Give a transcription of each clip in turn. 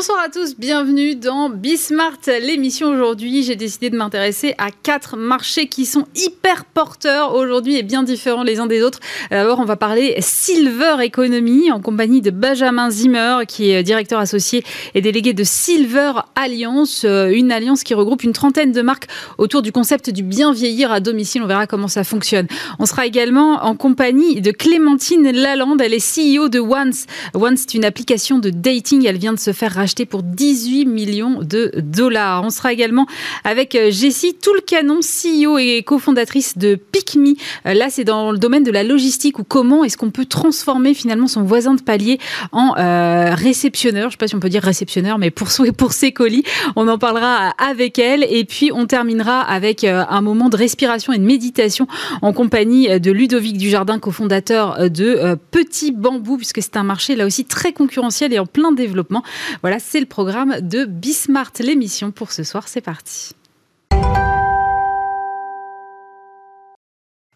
Bonsoir à tous, bienvenue dans Bismart, l'émission aujourd'hui. J'ai décidé de m'intéresser à quatre marchés qui sont hyper porteurs aujourd'hui et bien différents les uns des autres. D'abord, on va parler Silver Economy en compagnie de Benjamin Zimmer, qui est directeur associé et délégué de Silver Alliance, euh, une alliance qui regroupe une trentaine de marques autour du concept du bien vieillir à domicile. On verra comment ça fonctionne. On sera également en compagnie de Clémentine Lalande, elle est CEO de Once. Once, c'est une application de dating. Elle vient de se faire racheter pour 18 millions de dollars. On sera également avec euh, Jessie Toulcanon, CEO et cofondatrice de PicMe. Euh, là, c'est dans le domaine de la logistique ou comment est-ce qu'on peut transformer finalement son voisin de palier en euh, réceptionneur. Je ne sais pas si on peut dire réceptionneur, mais pour, pour ses colis. On en parlera avec elle. Et puis, on terminera avec un moment de respiration et de méditation en compagnie de Ludovic Dujardin, cofondateur de Petit Bambou, puisque c'est un marché là aussi très concurrentiel et en plein développement. Voilà, c'est le programme de Bismart, l'émission pour ce soir. C'est parti.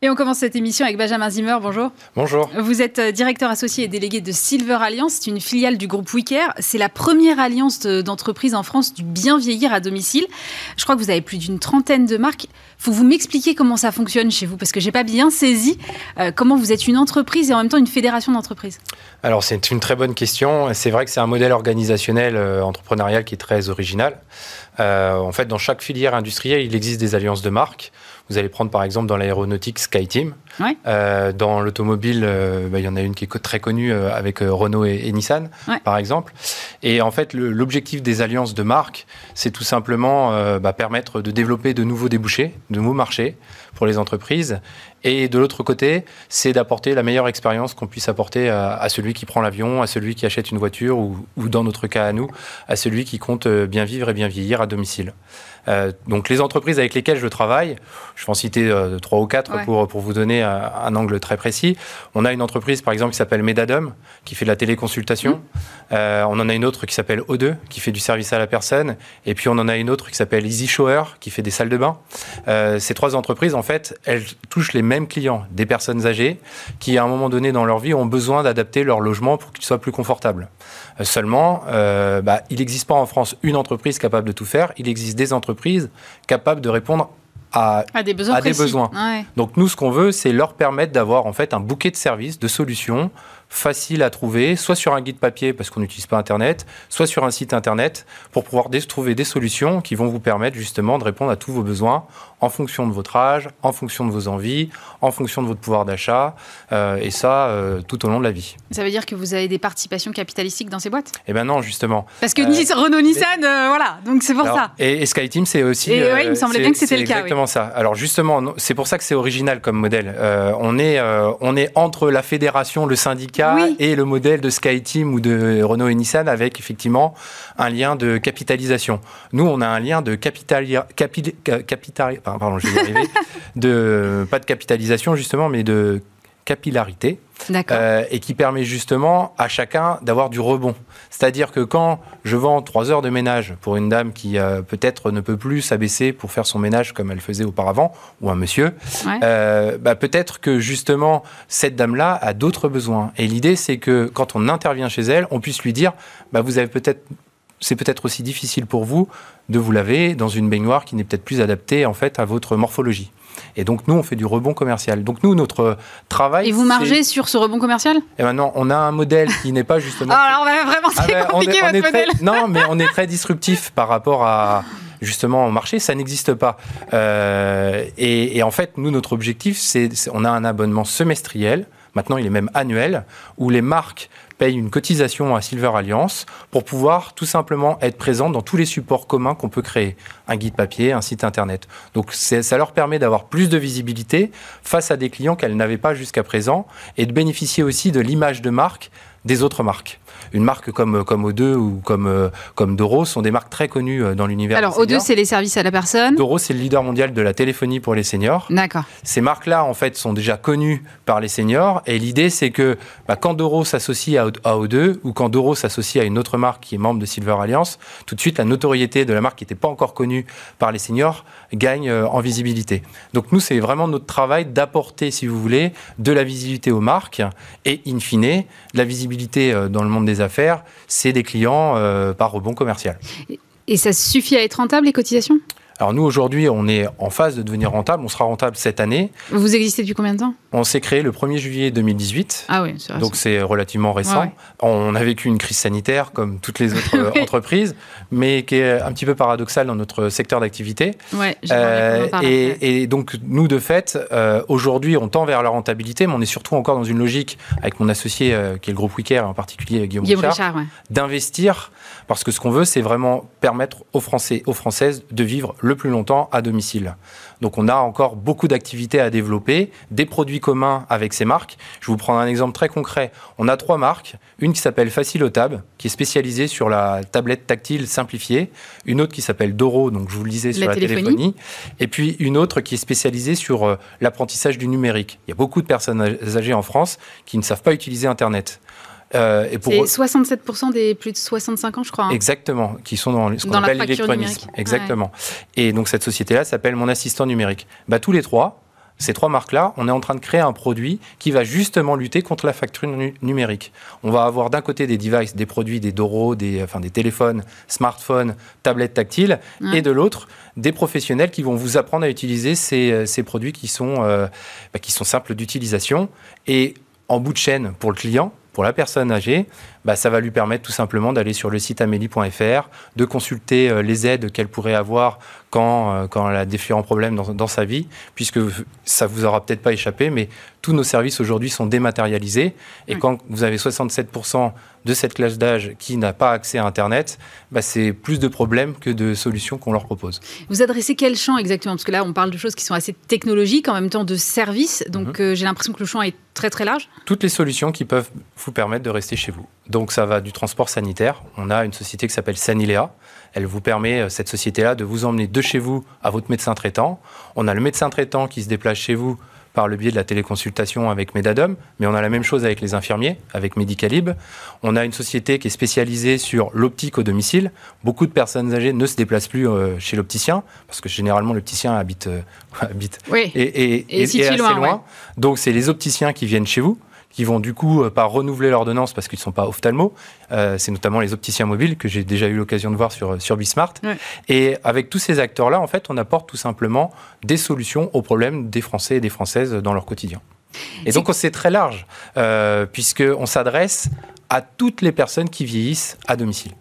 Et on commence cette émission avec Benjamin Zimmer. Bonjour. Bonjour. Vous êtes euh, directeur associé et délégué de Silver Alliance. C'est une filiale du groupe Wicker. C'est la première alliance d'entreprises en France du bien vieillir à domicile. Je crois que vous avez plus d'une trentaine de marques. Faut vous m'expliquer comment ça fonctionne chez vous parce que j'ai pas bien saisi euh, comment vous êtes une entreprise et en même temps une fédération d'entreprises. Alors c'est une très bonne question. C'est vrai que c'est un modèle organisationnel euh, entrepreneurial qui est très original. en fait, dans chaque filière industrielle, il existe des alliances de marques. Vous allez prendre par exemple dans l'aéronautique SkyTeam. Euh, dans l'automobile, euh, bah, il y en a une qui est très connue euh, avec Renault et, Nissan, par exemple. Et en fait, l'objectif des alliances de marques, c'est tout simplement bah, permettre de développer de nouveaux débouchés, de nouveaux marchés pour les entreprises. Et de l'autre côté, c'est d'apporter la meilleure expérience qu'on puisse apporter à, celui qui prend l'avion, à celui qui achète une voiture ou, ou, dans notre cas à nous, à celui qui compte bien vivre et bien vieillir à domicile. Euh, donc les entreprises avec lesquelles je travaille, je vais en citer euh, trois ou quatre pour, pour vous donner un, angle très précis. On a une entreprise par exemple qui s'appelle Medadum, qui fait de la téléconsultation. Mmh. Euh, on en a une autre qui s'appelle O2, qui fait du service à la personne. Et puis on en a une autre qui s'appelle Easy Shower, qui fait des salles de bain. ces trois entreprises, en fait, elles touchent les mêmes clients, des personnes âgées qui, à un moment donné dans leur vie, ont besoin d'adapter leur logement pour qu'il soit plus confortable. seulement, bah, il n'existe pas en France une entreprise capable de tout faire. Il existe des entreprises capables de répondre à, des besoins. Donc nous, ce qu'on veut, c'est leur permettre d'avoir en fait un bouquet de services, de solutions faciles à trouver, soit sur un guide papier parce qu'on n'utilise pas Internet, soit sur un site Internet pour pouvoir trouver des solutions qui vont vous permettre justement de répondre à tous vos besoins en fonction de votre âge, en fonction de vos envies, en fonction de votre pouvoir d'achat, euh, et ça euh, tout au long de la vie. Ça veut dire que vous avez des participations capitalistiques dans ces boîtes? Eh bien non, justement. Parce que euh, Renault Nissan, voilà, donc c'est pour ça. Et, et SkyTeam, c'est aussi. Et oui, il me semblait bien que c'était le cas. Exactement ça. Alors justement, c'est pour ça que c'est original comme modèle. on, est, on est entre la fédération, le syndicat et le modèle de SkyTeam ou de Renault et Nissan avec effectivement un lien de capitalisation. Nous, on a un lien de capital, capital, capital pardon, je vais y arriver, de, pas de capitalisation justement, mais de capillarité, euh, et qui permet justement à chacun d'avoir du rebond. C'est-à-dire que quand je vends trois heures de ménage pour une dame qui euh, peut-être ne peut plus s'abaisser pour faire son ménage comme elle faisait auparavant, ou un monsieur, euh, bah, peut-être que justement cette dame-là a d'autres besoins. Et l'idée, c'est que quand on intervient chez elle, on puisse lui dire, bah, vous avez peut-être c'est peut-être aussi difficile pour vous de vous laver dans une baignoire qui n'est peut-être plus adaptée en fait à votre morphologie. Et donc nous, on fait du rebond commercial. Donc nous, notre travail. Et vous margez sur ce rebond commercial? Et maintenant, on a un modèle qui n'est pas justement. Ah, alors vraiment, c'est ah ben, compliqué votre modèle. Non, mais on est très disruptif par rapport à justement au marché, ça n'existe pas. Euh, et, et, en fait, nous, notre objectif, c'est, on a un abonnement semestriel. Maintenant, il est même annuel, où les marques payent une cotisation à Silver Alliance pour pouvoir tout simplement être présents dans tous les supports communs qu'on peut créer. Un guide papier, un site internet. Donc ça leur permet d'avoir plus de visibilité face à des clients qu'elles n'avaient pas jusqu'à présent et de bénéficier aussi de l'image de marque des autres marques une marque comme, comme O2 ou comme, euh, comme Doro sont des marques très connues euh, dans l'univers. Alors, O2, c'est les services à la personne. Doro, c'est le leader mondial de la téléphonie pour les seniors. D'accord. Ces marques-là, en fait, sont déjà connues par les seniors. Et l'idée, c'est que bah, quand Doro s'associe à, O2 ou quand Doro s'associe à une autre marque qui est membre de Silver Alliance, tout de suite, la notoriété de la marque qui n'était pas encore connue par les seniors gagne euh, en visibilité. Donc, nous, c'est vraiment notre travail d'apporter, si vous voulez, de la visibilité aux marques et, in fine, de la visibilité dans le monde des c'est des clients par rebond commercial. Et ça suffit à être rentable, les cotisations? Alors nous, aujourd'hui, on est en phase de devenir rentable. On sera rentable cette année. Vous existez depuis combien de temps? On s'est créé le 1er juillet 2018. Ah oui, c'est Donc c'est relativement récent. On a vécu une crise sanitaire comme toutes les autres entreprises, mais qui est un petit peu paradoxale dans notre secteur d'activité. Ouais, euh, et, et, donc nous, de fait, euh, aujourd'hui, on tend vers la rentabilité, mais on est surtout encore dans une logique, avec mon associé, euh, qui est le groupe Wicker, en particulier Guillaume, Guillaume Richard, d'investir, parce que ce qu'on veut, c'est vraiment permettre aux Français, aux Françaises de vivre le plus longtemps à domicile. Donc on a encore beaucoup d'activités à développer, des produits communs avec ces marques. Je vais vous prendre un exemple très concret. On a trois marques, une qui s'appelle Facilotab, qui est spécialisée sur la tablette tactile simplifiée, une autre qui s'appelle Doro, donc je vous le disais sur la, téléphonie. et puis une autre qui est spécialisée sur euh, l'apprentissage du numérique. Il y a beaucoup de personnes âgées en France qui ne savent pas utiliser Internet. Euh, et pour... C'est 67% des plus de 65 ans, je crois. Hein. Exactement, qui sont dans ce qu'on appelle l'électronisme. Exactement. Et donc cette société-là s'appelle Mon Assistant Numérique. Bah, tous les trois, ces trois marques-là, on est en train de créer un produit qui va justement lutter contre la facture numérique. On va avoir d'un côté des devices, des produits, des Doro, des, enfin, des téléphones, smartphones, tablettes tactiles, et de l'autre, des professionnels qui vont vous apprendre à utiliser ces, euh, ces produits qui sont, euh, bah, qui sont simples d'utilisation. Et en bout de chaîne pour le client, pour la personne âgée, bah, ça va lui permettre tout simplement d'aller sur le site amélie.fr, de consulter euh, les aides qu'elle pourrait avoir quand, euh, quand elle a différents problèmes dans, dans sa vie, puisque ça vous aura peut-être pas échappé, mais tous nos services aujourd'hui sont dématérialisés. Et quand vous avez 67% de cette classe d'âge qui n'a pas accès à Internet, bah, c'est plus de problèmes que de solutions qu'on leur propose. Vous adressez quel champ exactement? Parce que là, on parle de choses qui sont assez technologiques, en même temps de services. Donc, mhm. euh, j'ai l'impression que le champ est très très large. Toutes les solutions qui peuvent vous permettre de rester chez vous. Donc, ça va du transport sanitaire. On a une société qui s'appelle Sanilea. Elle vous permet, euh, cette société-là, de vous emmener de chez vous à votre médecin traitant. On a le médecin traitant qui se déplace chez vous par le biais de la téléconsultation avec Medadom, mais on a la même chose avec les infirmiers, avec Medicalib. On a une société qui est spécialisée sur l'optique au domicile. Beaucoup de personnes âgées ne se déplacent plus euh, chez l'opticien, parce que généralement l'opticien habite, euh, habite oui. et, et, assez loin. Donc c'est les opticiens qui viennent chez vous qui vont du coup euh, pas renouveler l'ordonnance parce qu'ils ne sont pas ophtalmo. Euh, c'est notamment les opticiens mobiles que j'ai déjà eu l'occasion de voir sur, euh, sur Bismart. Et avec tous ces acteurs-là, en fait, on apporte tout simplement des solutions aux problèmes des Français et des Françaises dans leur quotidien. Et donc, c'est très large, euh, puisqu'on s'adresse à toutes les personnes qui vieillissent à domicile.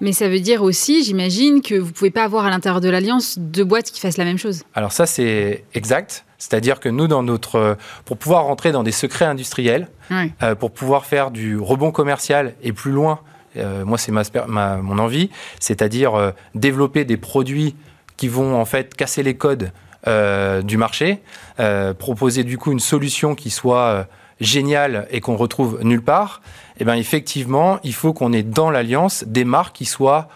Mais ça veut dire aussi, j'imagine, que vous ne pouvez pas avoir à l'intérieur de l'Alliance deux boîtes qui fassent la même chose. Alors ça, c'est exact. C'est-à-dire que nous, dans notre, pour pouvoir rentrer dans des secrets industriels, euh, pour pouvoir faire du rebond commercial et plus loin, euh, moi c'est ma, mon envie, c'est-à-dire euh, développer des produits qui vont en fait casser les codes du marché, proposer du coup une solution qui soit géniale et qu'on retrouve nulle part. Eh bien effectivement, il faut qu'on ait dans l'alliance des marques qui soient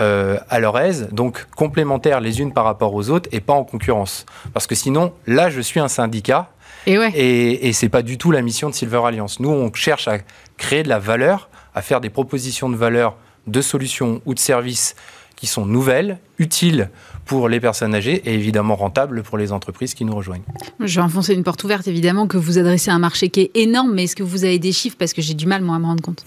euh, à leur aise, donc complémentaires les unes par rapport aux autres et pas en concurrence. Parce que sinon, là, je suis un syndicat et, ouais. et, et c'est pas du tout la mission de Silver Alliance. Nous, on cherche à créer de la valeur, à faire des propositions de valeur, de solutions ou de services qui sont nouvelles, utiles pour les personnes âgées et évidemment rentables pour les entreprises qui nous rejoignent. Je vais enfoncer une porte ouverte, évidemment, que vous adressez à un marché qui est énorme, mais est-ce que vous avez des chiffres? Parce que j'ai du mal, moi, à me rendre compte.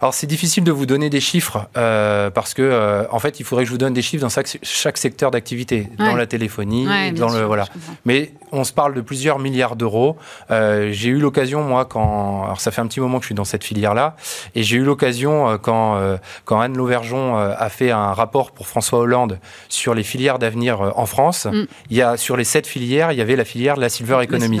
Alors c'est difficile de vous donner des chiffres euh, parce que euh, en fait il faudrait que je vous donne des chiffres dans chaque, chaque secteur d'activité, dans la téléphonie, dans le voilà. Mais on se parle de plusieurs milliards d'euros. Euh, j'ai eu l'occasion moi quand alors ça fait un petit moment que je suis dans cette filière là et j'ai eu l'occasion quand quand Anne Lauvergeon a fait un rapport pour François Hollande sur les filières d'avenir en France. Mm. Il y a sur les sept filières il y avait la filière de la silver economy,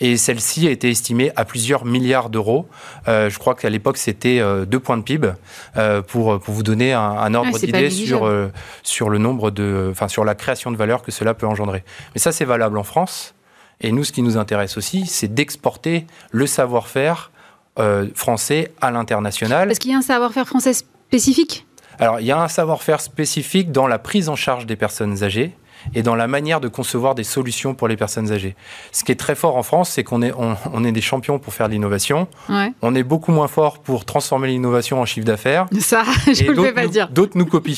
et celle-ci a été estimée à plusieurs milliards d'euros. je crois qu'à l'époque c'était deux points de PIB euh, pour, pour vous donner un, ordre d'idée sur, euh, sur le nombre de, enfin, sur la création de valeur que cela peut engendrer. Mais ça, c'est valable en France. Et nous, ce qui nous intéresse aussi, c'est d'exporter le savoir-faire euh, français à l'international. Parce qu'il y a un savoir-faire français spécifique? Alors, il y a un savoir-faire spécifique dans la prise en charge des personnes âgées et dans la manière de concevoir des solutions pour les personnes âgées. Ce qui est très fort en France, c'est qu'on est, on, est des champions pour faire de l'innovation. On est beaucoup moins fort pour transformer l'innovation en chiffre d'affaires. Ça, je ne vais pas dire. D'autres nous copient.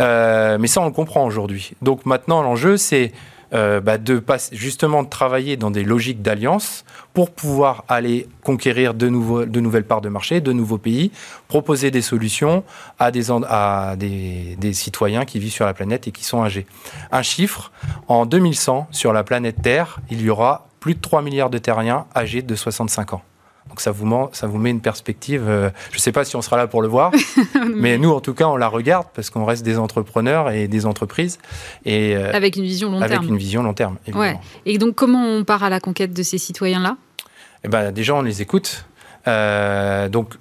Euh, mais ça, on le comprend aujourd'hui. Donc maintenant, l'enjeu, c'est euh, bah, de justement de travailler dans des logiques d'alliance pour pouvoir aller conquérir de, de nouvelles parts de marché, de nouveaux pays, proposer des solutions à, des, à des, des, citoyens qui vivent sur la planète et qui sont âgés. Un chiffre, en 2100, sur la planète Terre, il y aura plus de 3 milliards de terriens âgés de 65 ans. Donc ça vous, ça vous met une perspective. Euh, je ne sais pas si on sera là pour le voir, mais nous, en tout cas, on la regarde parce qu'on reste des entrepreneurs et des entreprises. Et, euh, avec une vision long terme. Avec une vision long terme, Ouais. Et donc, comment on part à la conquête de ces citoyens-là? Eh ben, Déjà, on les écoute. Euh, donc,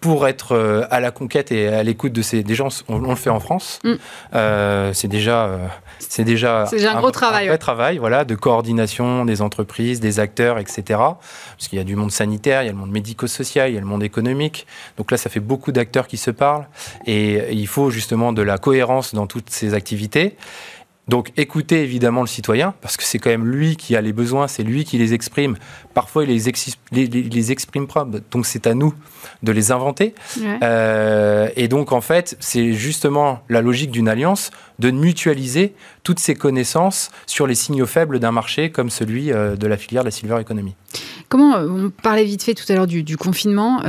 pour être euh, à la conquête et à l'écoute de ces des gens, on, le fait en France. Mm. Euh, c'est déjà, euh, c'est déjà, un, gros travail, un vrai travail, voilà, de coordination des entreprises, des acteurs, etc. Parce qu'il y a du monde sanitaire, il y a le monde médico-social, il y a le monde économique. Donc là, ça fait beaucoup d'acteurs qui se parlent et il faut justement de la cohérence dans toutes ces activités. Donc écoutez évidemment le citoyen, parce que c'est quand même lui qui a les besoins, c'est lui qui les exprime. Parfois, il les, les, les, exprime pas, donc c'est à nous de les inventer. Euh, et donc en fait, c'est justement la logique d'une alliance de mutualiser toutes ces connaissances sur les signaux faibles d'un marché comme celui euh, de la filière de la silver economy. Comment, euh, on parlait vite fait tout à l'heure du, confinement,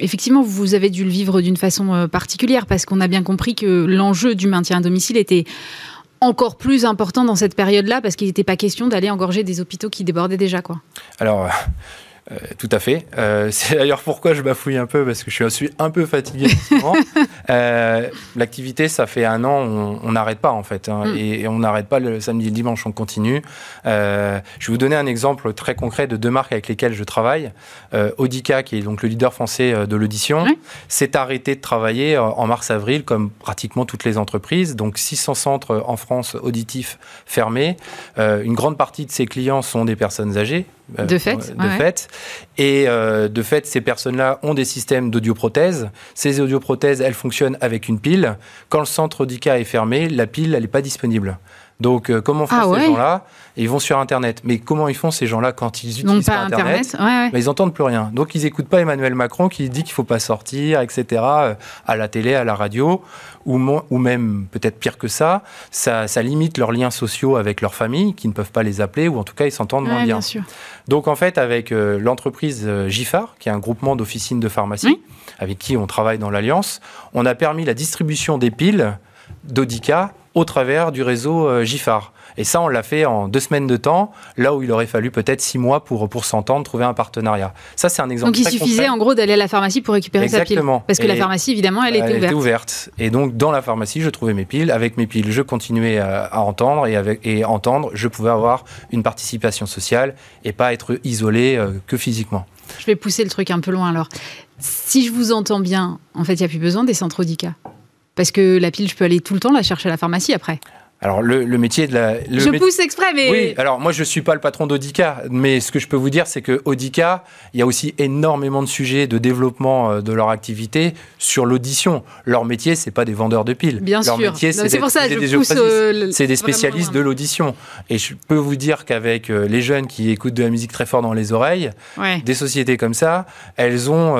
effectivement, vous avez dû le vivre d'une façon particulière parce qu'on a bien compris que l'enjeu du maintien à domicile était encore plus important dans cette période-là parce qu'il n'était pas question d'aller engorger des hôpitaux qui débordaient déjà, quoi. Alors, euh, tout à fait. Euh, c'est d'ailleurs pourquoi je bafouille un peu, parce que je suis un peu fatigué en. Euh, l'activité, ça fait un an, on n'arrête pas en fait. Hein, mm. et, on n'arrête pas le samedi et le dimanche, on continue. je vais vous donner un exemple très concret de deux marques avec lesquelles je travaille. Audica, qui est donc le leader français de l'audition, s'est arrêté de travailler en mars-avril, comme pratiquement toutes les entreprises. Donc 600 centres en France auditifs fermés. une grande partie de ses clients sont des personnes âgées, de fait. De fait. Et euh, de fait, ces personnes-là ont des systèmes d'audioprothèse. Ces audioprothèses, elles fonctionnent avec une pile. Quand le centre d'ICA est fermé, la pile, elle n'est pas disponible. Donc, euh, comment font ah ces gens-là? Ils vont sur Internet. Mais comment ils font ces gens-là quand ils utilisent pas Internet, Internet Ils n'entendent plus rien. Donc, ils n'écoutent pas Emmanuel Macron qui dit qu'il ne faut pas sortir, etc., euh, à la télé, à la radio, ou, ou même, peut-être pire que ça, ça, limite leurs liens sociaux avec leur famille, qui ne peuvent pas les appeler, ou en tout cas, ils s'entendent moins bien. Donc, en fait, avec euh, l'entreprise GIFAR, qui est un groupement d'officines de pharmacie, avec qui on travaille dans l'Alliance, on a permis la distribution des piles d'Odica au travers du réseau euh, GIFAR. Et ça, on l'a fait en deux semaines de temps, là où il aurait fallu peut-être six mois pour, pour s'entendre, trouver un partenariat. Ça, c'est un exemple. Donc il suffisait en gros d'aller à la pharmacie pour récupérer sa pile. Parce que la pharmacie, évidemment, elle, était, ouverte. ouverte. Et donc, dans la pharmacie, je trouvais mes piles. Avec mes piles, je continuais à, entendre. Et, avec, et entendre, je pouvais avoir une participation sociale et pas être isolé euh, que physiquement. Je vais pousser le truc un peu loin alors. Si je vous entends bien, en fait, il n'y a plus besoin des centres d'ICA. Parce que la pile, je peux aller tout le temps la chercher à la pharmacie après. Alors le, métier de la... je pousse exprès, mais... Oui, alors moi je ne suis pas le patron d'Audica, mais ce que je peux vous dire c'est que Audica, il y a aussi énormément de sujets de développement euh, de leur activité sur l'audition. Leur métier, c'est pas des vendeurs de piles. Bien leur sûr. métier, c'est des, euh, c'est des spécialistes de l'audition. Et je peux vous dire qu'avec euh, les jeunes qui écoutent de la musique très fort dans les oreilles, des sociétés comme ça, elles ont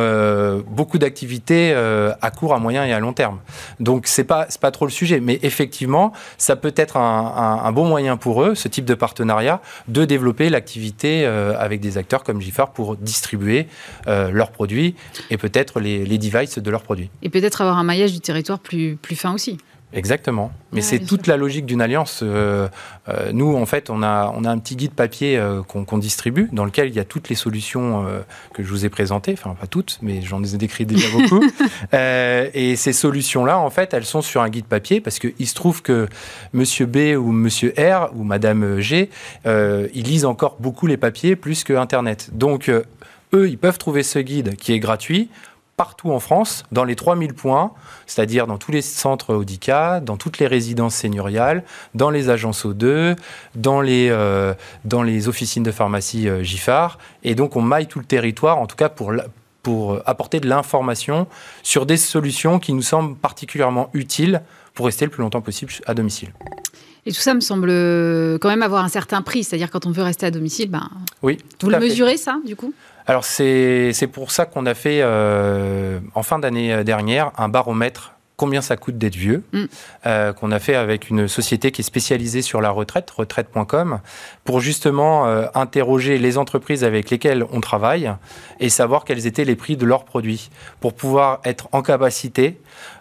beaucoup d'activités à court, à moyen et à long terme. Donc c'est pas, pas trop le sujet, mais effectivement, ça peut peut être un, bon moyen pour eux, ce type de partenariat, de développer l'activité euh, avec des acteurs comme GIFAR pour distribuer euh, leurs produits et peut-être les, devices de leurs produits. Et peut-être avoir un maillage du territoire plus fin aussi. Exactement. Mais c'est toute la logique d'une alliance. Euh, euh, nous, en fait, on a, on a un petit guide papier euh, qu'on distribue, dans lequel il y a toutes les solutions que je vous ai présentées. Enfin, pas toutes, mais j'en ai décrit déjà beaucoup. et ces solutions-là, en fait, elles sont sur un guide papier, parce qu'il se trouve que Monsieur B ou Monsieur R ou Madame G, ils lisent encore beaucoup les papiers plus que Internet. Donc, eux, ils peuvent trouver ce guide qui est gratuit partout en France, dans les 3000 points, c'est-à-dire dans tous les centres Audica, dans toutes les résidences seigneuriales, dans les agences O2, dans les, euh, dans les officines de pharmacie euh, GIFAR. Et donc on maille tout le territoire, en tout cas pour, pour apporter de l'information sur des solutions qui nous semblent particulièrement utiles pour rester le plus longtemps possible à domicile. Et tout ça me semble quand même avoir un certain prix, c'est-à-dire quand on veut rester à domicile, ben, oui, vous le mesurez ça du coup? Alors c'est pour ça qu'on a fait euh, en fin d'année dernière un baromètre combien ça coûte d'être vieux, mm. euh, qu'on a fait avec une société qui est spécialisée sur la retraite, retraite.com, pour justement euh, interroger les entreprises avec lesquelles on travaille et savoir quels étaient les prix de leurs produits, pour pouvoir être en capacité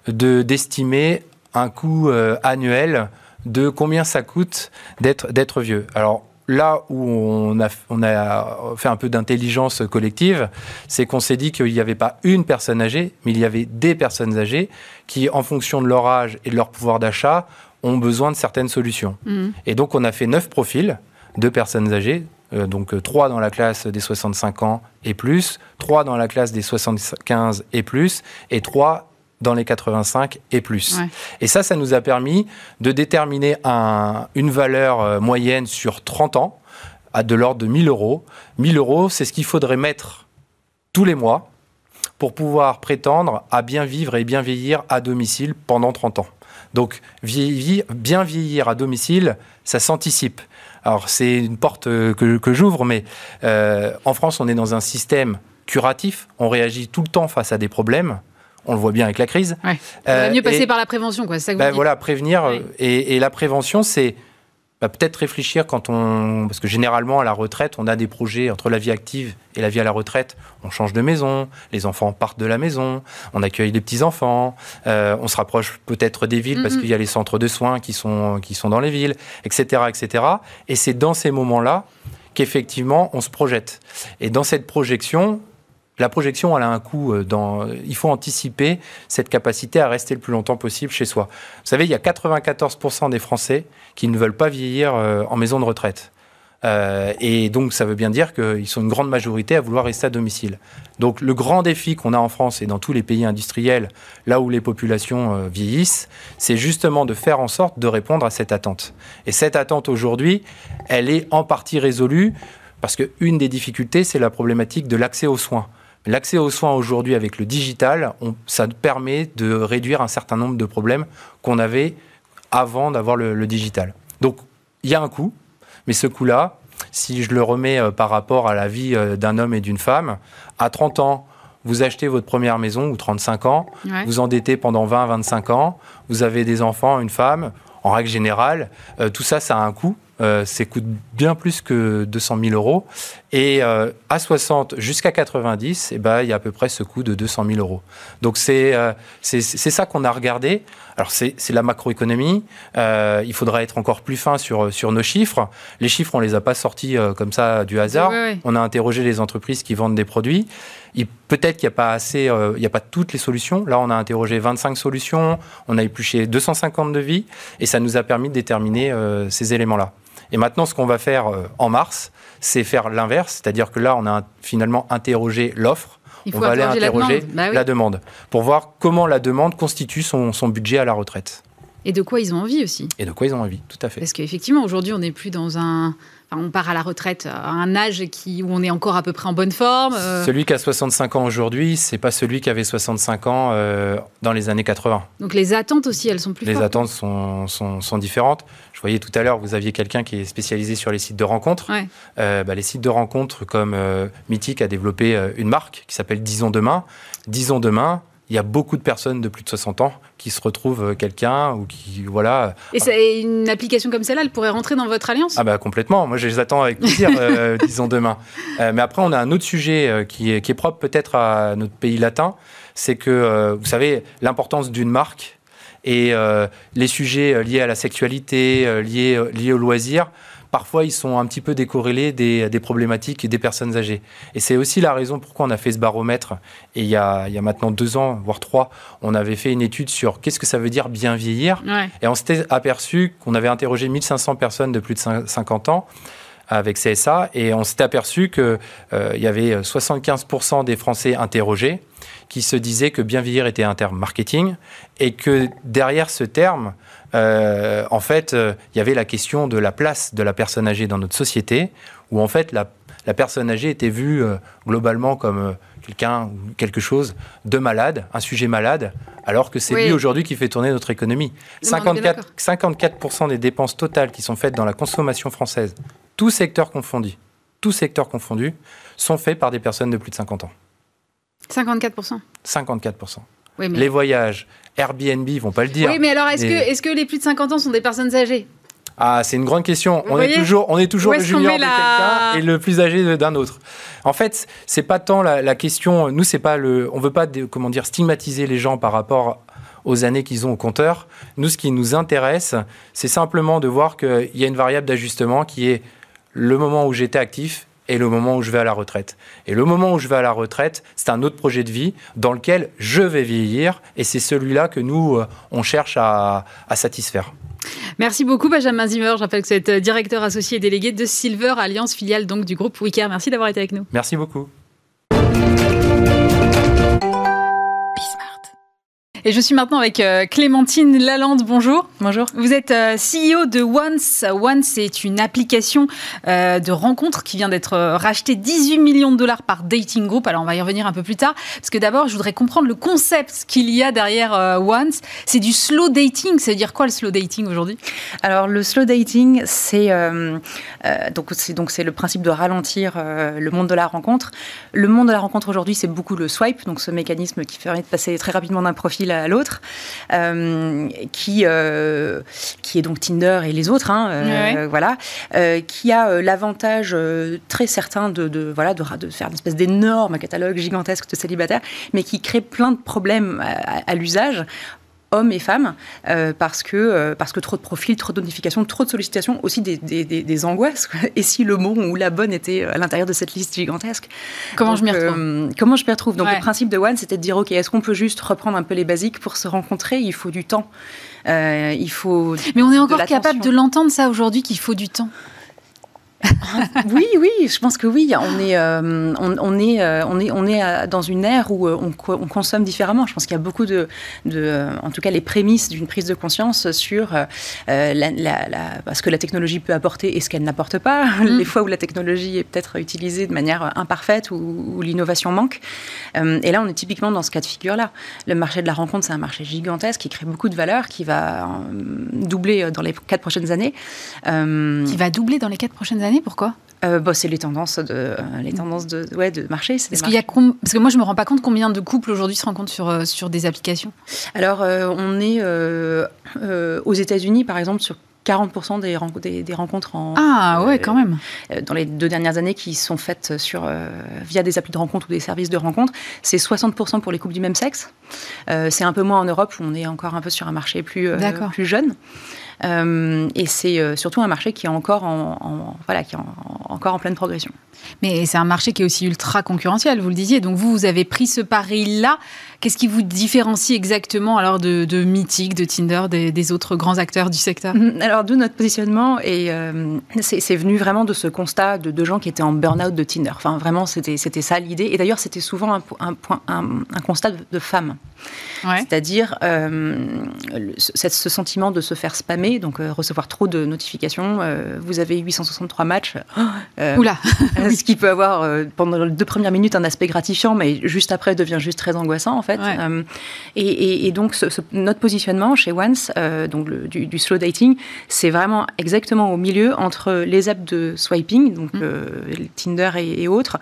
de d'estimer un coût euh, annuel de combien ça coûte d'être vieux. Alors, là où on a, on a fait un peu d'intelligence collective, c'est qu'on s'est dit qu'il n'y avait pas une personne âgée, mais il y avait des personnes âgées qui, en fonction de leur âge et de leur pouvoir d'achat, ont besoin de certaines solutions. Mmh. Et donc, on a fait neuf profils de personnes âgées, euh, donc euh, trois dans la classe des 65 ans et plus, trois dans la classe des 75 et plus, et trois dans les 85 et plus. Et ça, ça nous a permis de déterminer une valeur euh, moyenne sur 30 ans à de l'ordre de 1000 euros. 1000 euros, c'est ce qu'il faudrait mettre tous les mois pour pouvoir prétendre à bien vivre et bien vieillir à domicile pendant 30 ans. Donc, bien vieillir à domicile, ça s'anticipe. Alors, c'est une porte euh, que, j'ouvre, mais euh, en France, on est dans un système curatif. On réagit tout le temps face à des problèmes. On le voit bien avec la crise. Il va mieux passer par la prévention, quoi. Ça ben voilà, prévenir. Et, la prévention, c'est bah, peut-être réfléchir quand on. Parce que généralement, à la retraite, on a des projets entre la vie active et la vie à la retraite. On change de maison, les enfants partent de la maison, on accueille des petits-enfants, euh, on se rapproche peut-être des villes parce mm-hmm. qu'il y a les centres de soins qui sont, qui sont dans les villes, etc. etc. Et c'est dans ces moments-là qu'effectivement, on se projette. Et dans cette projection, la projection, elle a un coût. Euh, dans, il faut anticiper cette capacité à rester le plus longtemps possible chez soi. Vous savez, il y a 94% des Français qui ne veulent pas vieillir euh, en maison de retraite. Euh, et donc, ça veut bien dire qu'ils sont une grande majorité à vouloir rester à domicile. Donc, le grand défi qu'on a en France et dans tous les pays industriels, là où les populations vieillissent, c'est justement de faire en sorte de répondre à cette attente. Et cette attente aujourd'hui, elle est en partie résolue parce qu'une des difficultés, c'est la problématique de l'accès aux soins. L'accès aux soins aujourd'hui avec le digital, ça permet de réduire un certain nombre de problèmes qu'on avait avant d'avoir le, digital. Donc, il y a un coût, mais ce coût-là, si je le remets euh, par rapport à la vie euh, d'un homme et d'une femme, à 30 ans, vous achetez votre première maison ou 35 ans, vous endettez pendant 20-25 ans, vous avez des enfants, une femme, en règle générale, euh, tout ça, ça a un coût. Euh, ça coûte bien plus que 200 000 euros. Et euh, à 60 jusqu'à 90, eh ben, il y a à peu près ce coût de 200 000 euros. Donc c'est c'est ça qu'on a regardé. Alors c'est la macroéconomie. il faudra être encore plus fin sur, sur nos chiffres. Les chiffres, on les a pas sortis comme ça du hasard. On a interrogé les entreprises qui vendent des produits. Peut-être qu'il n'y a pas assez, il n'y a pas toutes les solutions. Là, on a interrogé 25 solutions, on a épluché 250 devis, et ça nous a permis de déterminer ces éléments-là. Et maintenant, ce qu'on va faire euh, en mars, c'est faire l'inverse, c'est-à-dire que là, on a finalement interrogé l'offre. On va aller interroger bah la demande. pour voir comment la demande constitue son, son budget à la retraite. Et de quoi ils ont envie aussi. Et de quoi ils ont envie, tout à fait. Parce qu'effectivement, aujourd'hui, on n'est plus dans un, on part à la retraite à un âge qui, où on est encore à peu près en bonne forme. Euh. Celui qui a 65 ans aujourd'hui, c'est pas celui qui avait 65 ans euh, dans les années 80. Donc les attentes aussi, elles sont plus Les attentes sont, sont, différentes. Je voyais tout à l'heure, vous aviez quelqu'un qui est spécialisé sur les sites de rencontres. Euh, bah, les sites de rencontres comme Mythique a développé une marque qui s'appelle Disons Demain. Disons Demain, il y a beaucoup de personnes de plus de 60 ans qui se retrouvent euh, quelqu'un ou qui voilà. Et une application comme celle-là, elle pourrait rentrer dans votre alliance? Ah bah complètement. Moi je les attends avec plaisir, euh, disons demain. Euh, mais après on a un autre sujet qui est, qui est propre peut-être à notre pays latin, c'est que vous savez l'importance d'une marque et les sujets liés à la sexualité, liés liés au loisir parfois ils sont un petit peu décorrélés des, des problématiques des personnes âgées. Et c'est aussi la raison pourquoi on a fait ce baromètre. Et il y a, il y a maintenant deux ans, voire trois, on avait fait une étude sur qu'est-ce que ça veut dire bien vieillir. Et on s'était aperçu qu'on avait interrogé 1500 personnes de plus de 50 ans avec CSA et on s'était aperçu qu'il euh, y avait 75% des Français interrogés qui se disaient que bien vieillir était un terme marketing et que derrière ce terme, euh, en fait, euh, il y avait la question de la place de la personne âgée dans notre société, où en fait la, personne âgée était vue euh, globalement comme quelqu'un ou quelque chose de malade, un sujet malade, alors que c'est lui aujourd'hui qui fait tourner notre économie. 54, 54% des dépenses totales qui sont faites dans la consommation française, tous secteurs confondus, tous secteurs confondus, sont faits par des personnes de plus de 50 ans. 54 54 Les voyages, Airbnb, ils vont pas le dire. Oui, mais alors est-ce que, est que les plus de 50 ans sont des personnes âgées? Ah, c'est une grande question. on est toujours, on est toujours le junior de quelqu'un et le plus âgé d'un autre. En fait, c'est pas tant la, question. Nous, c'est pas le. On veut pas, comment dire, stigmatiser les gens par rapport aux années qu'ils ont au compteur. Nous, ce qui nous intéresse, c'est simplement de voir qu'il y a une variable d'ajustement qui est le moment où j'étais actif et le moment où je vais à la retraite. Et le moment où je vais à la retraite, c'est un autre projet de vie dans lequel je vais vieillir et c'est celui-là que nous, euh, on cherche à, satisfaire. Merci beaucoup Benjamin Zimmer. Je rappelle que vous êtes directeur associé et délégué de Silver Alliance, filiale donc du groupe Wicker. Merci d'avoir été avec nous. Merci beaucoup. Et je suis maintenant avec euh, Clémentine Lalande. Bonjour. Bonjour. Vous êtes euh, CEO de Once. Once, c'est une application euh, de rencontre qui vient d'être rachetée 18 millions de dollars par Dating Group. Alors, on va y revenir un peu plus tard. Parce que d'abord, je voudrais comprendre le concept qu'il y a derrière Once. C'est du slow dating. Ça veut dire quoi le slow dating aujourd'hui? Alors, le slow dating, c'est donc c'est donc c'est le principe de ralentir le monde de la rencontre. Le monde de la rencontre aujourd'hui, c'est beaucoup le swipe, donc ce mécanisme qui permet de passer très rapidement d'un profil à l'autre, euh, qui, euh, qui est donc Tinder et les autres, hein, euh, voilà, qui a l'avantage très certain de, de voilà, de, de, faire une espèce d'énorme catalogue gigantesque de célibataires, mais qui crée plein de problèmes à l'usage hommes et femmes, euh, parce, que, euh, parce que trop de profils, trop de notifications, trop de sollicitations, aussi des, des, des, angoisses. Et si le bon ou la bonne était à l'intérieur de cette liste gigantesque. Comment je m'y retrouve euh, Comment je m'y retrouve Donc le principe de One, c'était de dire, OK, est-ce qu'on peut juste reprendre un peu les basiques pour se rencontrer? Il faut du temps. il faut Mais on est encore capable de l'entendre ça aujourd'hui qu'il faut du temps oui, oui, je pense que oui. On est, euh, on, est, euh, on est, on est dans une ère où euh, on, consomme différemment. Je pense qu'il y a beaucoup de, de, en tout cas, les prémices d'une prise de conscience sur la, ce que la technologie peut apporter et ce qu'elle n'apporte pas. Mm. Les fois où la technologie est peut-être utilisée de manière imparfaite ou, l'innovation manque. et là, on est typiquement dans ce cas de figure-là. Le marché de la rencontre, c'est un marché gigantesque qui crée beaucoup de valeur, qui va doubler dans les quatre prochaines années. Qui va doubler dans les quatre prochaines années pourquoi? Euh, bah, c'est les tendances de les tendances de ouais, de marché. Parce qu'il y a parce que moi je me rends pas compte combien de couples aujourd'hui se rencontrent sur euh, sur des applications. Alors euh, on est aux États-Unis par exemple sur 40% des, des, rencontres en ah ouais quand même. dans les deux dernières années qui sont faites sur via des applis de rencontre ou des services de rencontre c'est 60% pour les couples du même sexe. C'est un peu moins en Europe où on est encore un peu sur un marché plus plus jeune. euh, et c'est euh, surtout un marché qui est encore en, voilà, qui est encore en pleine progression. Mais c'est un marché qui est aussi ultra concurrentiel, vous le disiez. Donc vous, vous avez pris ce pari-là. Qu'est-ce qui vous différencie exactement alors de, de Mythic, de Tinder, des, autres grands acteurs du secteur? Mm, Alors d'où notre positionnement et euh, c'est venu vraiment de ce constat de, gens qui étaient en burn-out de Tinder. Enfin vraiment, c'était ça l'idée. Et d'ailleurs, c'était souvent un, un, un, un, constat de, femmes. C'est-à-dire ce sentiment de se faire spammer donc euh, recevoir trop de notifications. Euh, vous avez 863 matchs. Euh, Oula Ce qui peut avoir, pendant les deux premières minutes, un aspect gratifiant, mais juste après, devient juste très angoissant, en fait. Et, donc, notre positionnement chez Once, donc du, slow dating, c'est vraiment exactement au milieu entre les apps de swiping, donc mm. Tinder et, et autres,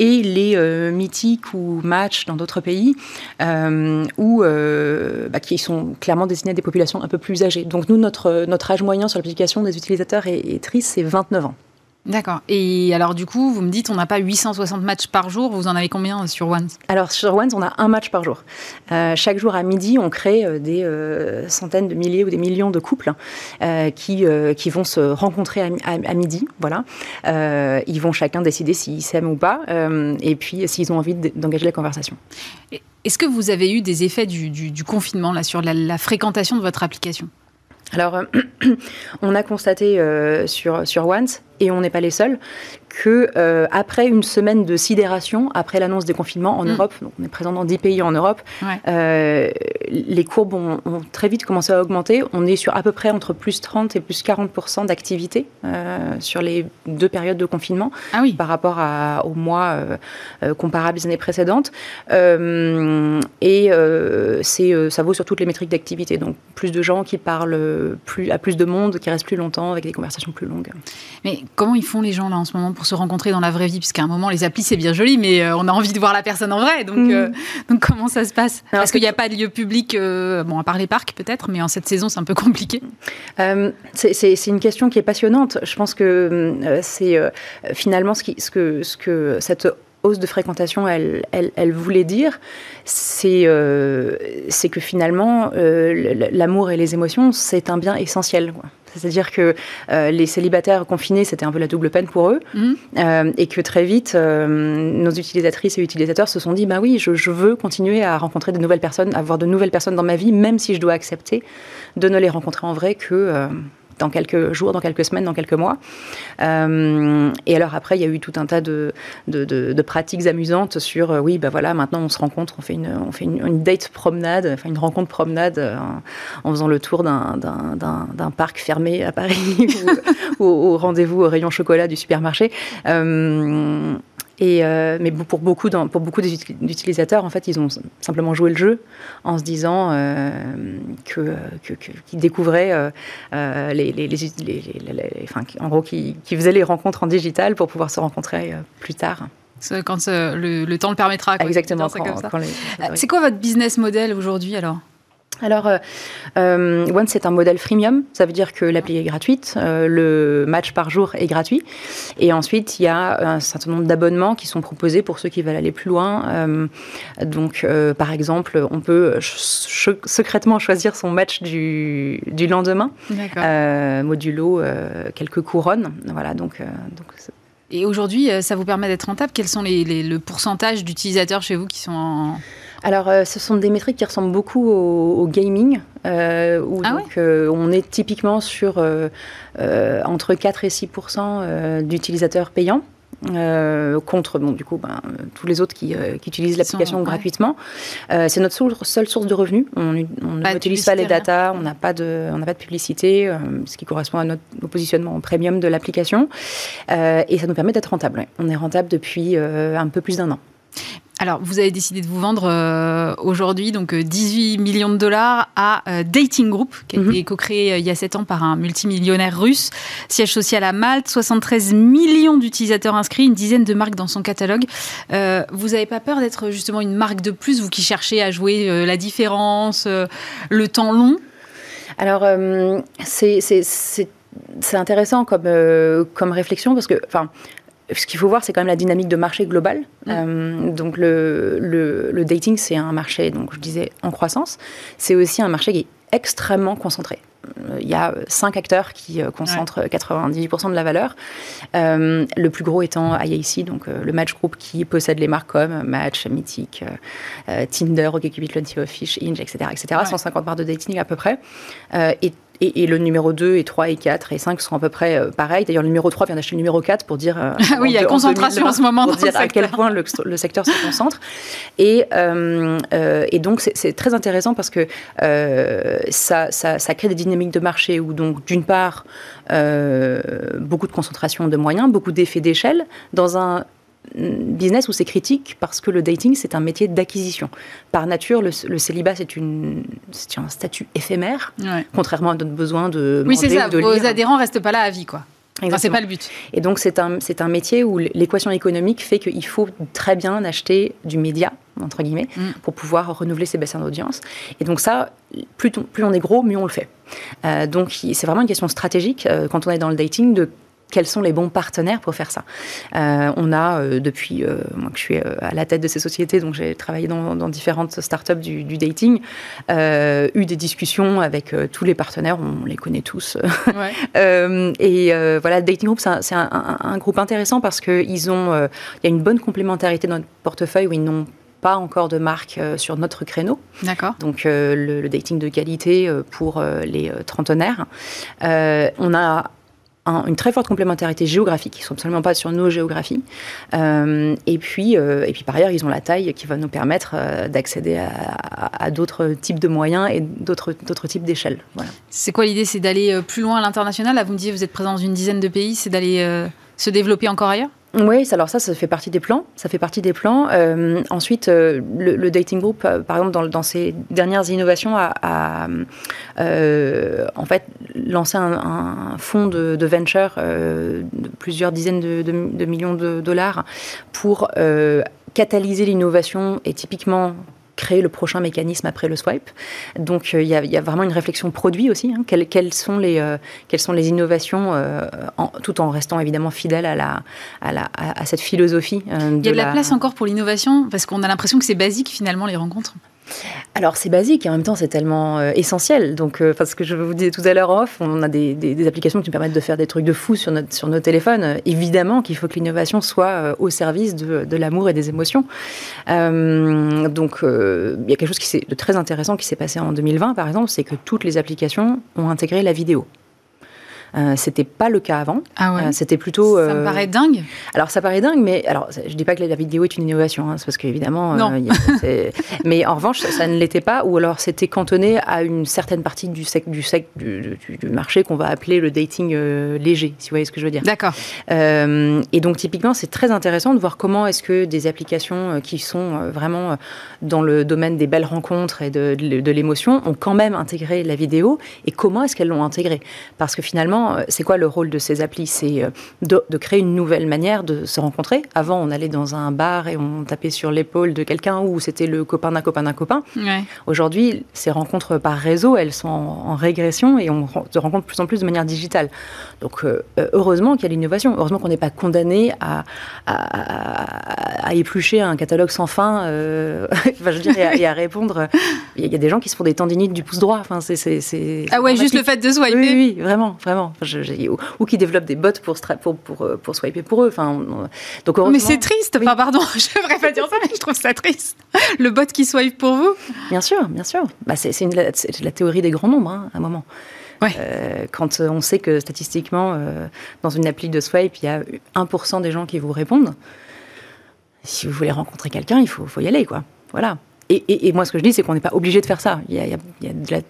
et les euh, mythiques ou matchs dans d'autres pays euh, où, euh, bah, qui sont clairement destinés à des populations un peu plus âgées. Donc nous, notre, notre âge moyen sur l'application des utilisateurs est triste, c'est 29 ans. D'accord. Et alors, du coup, vous me dites, on n'a pas 860 matchs par jour. Vous en avez combien sur One Alors, sur One, on a un match par jour. Euh, chaque jour à midi, on crée euh, des euh, centaines de milliers ou des millions de couples qui, qui vont se rencontrer à, midi. Voilà. ils vont chacun décider s'ils s'aiment ou pas, et puis s'ils ont envie d'engager la conversation. Est-ce que vous avez eu des effets du, confinement là, sur la fréquentation de votre application? Alors, on a constaté sur, sur Once et on n'est pas les seuls, que euh, après une semaine de sidération, après l'annonce des confinements en mm. Europe, donc on est présent dans 10 pays en Europe, euh, les courbes ont, très vite commencé à augmenter. On est sur à peu près entre plus 30 et plus 40 d'activité euh, sur les deux périodes de confinement ah oui. par rapport à, aux mois comparables des années précédentes. et c'est, ça vaut sur toutes les métriques d'activité. Donc plus de gens qui parlent plus, à plus de monde, qui restent plus longtemps avec des conversations plus longues. Mais comment ils font les gens là en ce moment pour se rencontrer dans la vraie vie Puisqu'à un moment, les applis, c'est bien joli, mais on a envie de voir la personne en vrai. Donc, mm. donc comment ça se passe? Parce qu'il n'y a pas de lieu public, bon, à part les parcs peut-être, mais en cette saison, c'est un peu compliqué. c'est une question qui est passionnante. Je pense que c'est finalement ce, qui, ce, que, ce que cette hausse de fréquentation, elle, elle, voulait dire, c'est euh, que finalement, euh, l'amour et les émotions, c'est un bien essentiel. C'est-à-dire que euh, les célibataires confinés, c'était un peu la double peine pour eux, mmh. et que très vite, nos utilisatrices et utilisateurs se sont dit, bah oui, je, je, veux continuer à rencontrer de nouvelles personnes, avoir de nouvelles personnes dans ma vie, même si je dois accepter de ne les rencontrer en vrai que dans quelques jours, dans quelques semaines, dans quelques mois. Euh, et alors après, il y a eu tout un tas de, de, pratiques amusantes sur, euh, oui, ben voilà, maintenant on se rencontre, on fait une, on fait une, date promenade, enfin une rencontre promenade euh, en, faisant le tour d'un parc fermé à Paris ou, au, rendez-vous au rayon chocolat du supermarché. Et, euh, mais pour beaucoup, pour beaucoup d'utilisateurs, en fait, ils ont simplement joué le jeu en se disant euh, que, qu'ils découvraient euh, les, les, les, enfin, en gros, qu'ils faisaient les rencontres en digital pour pouvoir se rencontrer plus tard. Quand le, temps le permettra. Exactement. C'est quoi votre business model aujourd'hui alors? Alors, euh, euh, One, c'est un modèle freemium. Ça veut dire que l'appli est gratuite, euh, le match par jour est gratuit. Et ensuite, il y a un certain nombre d'abonnements qui sont proposés pour ceux qui veulent aller plus loin. donc, par exemple, on peut secrètement choisir son match du, du lendemain, modulo quelques couronnes. Voilà, donc, donc et aujourd'hui, ça vous permet d'être rentable Quels sont les, les, le pourcentage d'utilisateurs chez vous qui sont en alors, euh, ce sont des métriques qui ressemblent beaucoup au, gaming, euh, où ah donc, euh, on est typiquement sur entre 4 et 6% d'utilisateurs payants. contre bon, du coup ben, tous les autres qui, utilisent l'application gratuitement. c'est notre seule source de revenus. On n'utilise pas les datas, on n'a pas, de, pas de publicité, ce qui correspond à notre positionnement en premium de l'application. et ça nous permet d'être rentable. On est rentable depuis un peu plus d'un an. Alors, vous avez décidé de vous vendre euh, aujourd'hui donc 18 euh, millions de dollars à euh, Dating Group, qui a mhm. été co-créé il y a 7 ans par un multimillionnaire russe, siège social à Malte, 73 millions d'utilisateurs inscrits, une dizaine de marques dans son catalogue. vous n'avez pas peur d'être justement une marque de plus, vous qui cherchez à jouer la différence, le temps long? Alors, c'est c'est intéressant comme, comme réflexion parce que, enfin, ce qu'il faut voir, c'est quand même la dynamique de marché global. Mm. Euh, donc le, le, dating, c'est un marché, donc je disais, en croissance. C'est aussi un marché qui est extrêmement concentré. Euh, il y a cinq acteurs qui euh, concentrent 98% de la valeur. le plus gros étant IAC, donc le Match Group qui possède les marques comme Match, Mythic, Tinder, OkCupid, Plenty of Fish, Inge, etc., etc. 150 barres de dating à peu près. et et, le numéro 2 et 3 et 4 et 5 sont à peu près euh, pareils. D'ailleurs, le numéro 3 vient d'acheter le numéro 4 pour dire. Euh, oui, il y a concentration en ce moment. Pour dire à quel point le, secteur se concentre. Et, euh, et donc, c'est très intéressant parce que ça, ça, ça, crée des dynamiques de marché où, donc, d'une part, beaucoup de concentration de moyens, beaucoup d'effets d'échelle dans un business où c'est critique parce que le dating, c'est un métier d'acquisition. Par nature, le, célibat, c'est un statut éphémère, contrairement à notre besoin de. Oui, c'est ça. Vos adhérents restent pas là à vie, quoi. Enfin, c'est pas le but. Et donc, c'est un, un métier où l'équation économique fait qu'il faut très bien acheter du média, entre guillemets, mm. pour pouvoir renouveler ses bassins d'audience. Et donc, ça, plus, plus on est gros, mieux on le fait. Euh, donc, c'est vraiment une question stratégique, euh, quand on est dans le dating, de quels sont les bons partenaires pour faire ça. Euh, on a, euh, depuis euh, moi que je suis à la tête de ces sociétés, donc j'ai travaillé dans, différentes startups du, du dating, eu des discussions avec tous les partenaires, on les connaît tous. et voilà, Dating Group, c'est un, groupe intéressant parce qu'il ont, il y a une bonne complémentarité dans notre portefeuille où ils n'ont pas encore de marque sur notre créneau. D'accord. Donc le, le, dating de qualité pour les trentenaires. on a une très forte complémentarité géographique, ils ne sont absolument pas sur nos géographies. Euh, et, puis, euh, et puis, par ailleurs, ils ont la taille qui va nous permettre euh, d'accéder à, d'autres types de moyens et d'autres types d'échelles. Voilà. C'est quoi l'idée? C'est d'aller plus loin à l'international? Vous me disiez, vous êtes présent dans une dizaine de pays, c'est d'aller se développer encore ailleurs? Oui, alors ça, ça fait partie des plans. Ça fait partie des plans. Euh, ensuite, euh, le, dating group, euh, par exemple, dans, ses dernières innovations, a, en fait lancé un, fonds de, venture de plusieurs dizaines de, millions de dollars pour catalyser l'innovation et typiquement créer le prochain mécanisme après le swipe. Donc euh, il y, a vraiment une réflexion produit aussi. Hein. Quelles, sont les, euh, quelles sont les innovations, euh, tout en restant évidemment fidèle à, la, à, la, à cette philosophie. il y a de la place encore pour l'innovation, parce qu'on a l'impression que c'est basique finalement les rencontres. Alors c'est basique et en même temps c'est tellement euh, essentiel. Donc, euh, parce que je vous disais tout à l'heure off, on a des, applications qui nous permettent de faire des trucs de fou sur, notre, sur nos téléphones. évidemment qu'il faut que l'innovation soit euh, au service de, l'amour et des émotions. donc il y a quelque chose qui de très intéressant qui s'est passé en 2020 par exemple, c'est que toutes les applications ont intégré la vidéo. Euh, c'était pas le cas avant. Ah euh, c'était plutôt. Ça me euh, paraît dingue. Alors ça paraît dingue, mais alors je dis pas que la vidéo est une innovation, hein, parce qu'évidemment. Non. mais en revanche, ça, ne l'était pas, ou alors c'était cantonné à une certaine partie du sec, du, sec, du, marché qu'on va appeler le dating léger, si vous voyez ce que je veux dire. D'accord. et donc typiquement, c'est très intéressant de voir comment est-ce que des applications qui sont vraiment dans le domaine des belles rencontres et de, de l'émotion ont quand même intégré la vidéo, et comment est-ce qu'elles l'ont intégré? Parce que finalement euh, c'est quoi le rôle de ces applis? C'est euh, de, créer une nouvelle manière de se rencontrer? Avant, on allait dans un bar et on tapait sur l'épaule de quelqu'un ou c'était le copain d'un copain d'un copain. Aujourd'hui, ces rencontres par réseau, elles sont en, régression et on se rencontre de plus en plus de manière digitale. Donc, euh, heureusement qu'il y a l'innovation. Heureusement qu'on n'est pas condamné à, à, éplucher un catalogue sans fin. enfin, je veux dire, et à, répondre. Il y a des gens qui se font des tendinites du pouce droit. Enfin, c'est, ah ouais, juste le fait de swiper. Oui, oui, vraiment, vraiment ou, qui développent des bots pour, pour, pour, euh, pour swiper pour eux. Enfin, donc Mais c'est triste, enfin, pardon, je ne devrais pas dire ça, mais je trouve ça triste. Le bot qui swipe pour vous Bien sûr, bien sûr. Bah, c'est la théorie des grands nombres, hein, à un moment. Euh, quand on sait que statistiquement, euh, dans une appli de swipe, il y a 1% des gens qui vous répondent, si vous voulez rencontrer quelqu'un, il faut, y aller, quoi. Voilà. Et, moi, ce que je dis, c'est qu'on n'est pas obligé de faire ça. Il y a, de,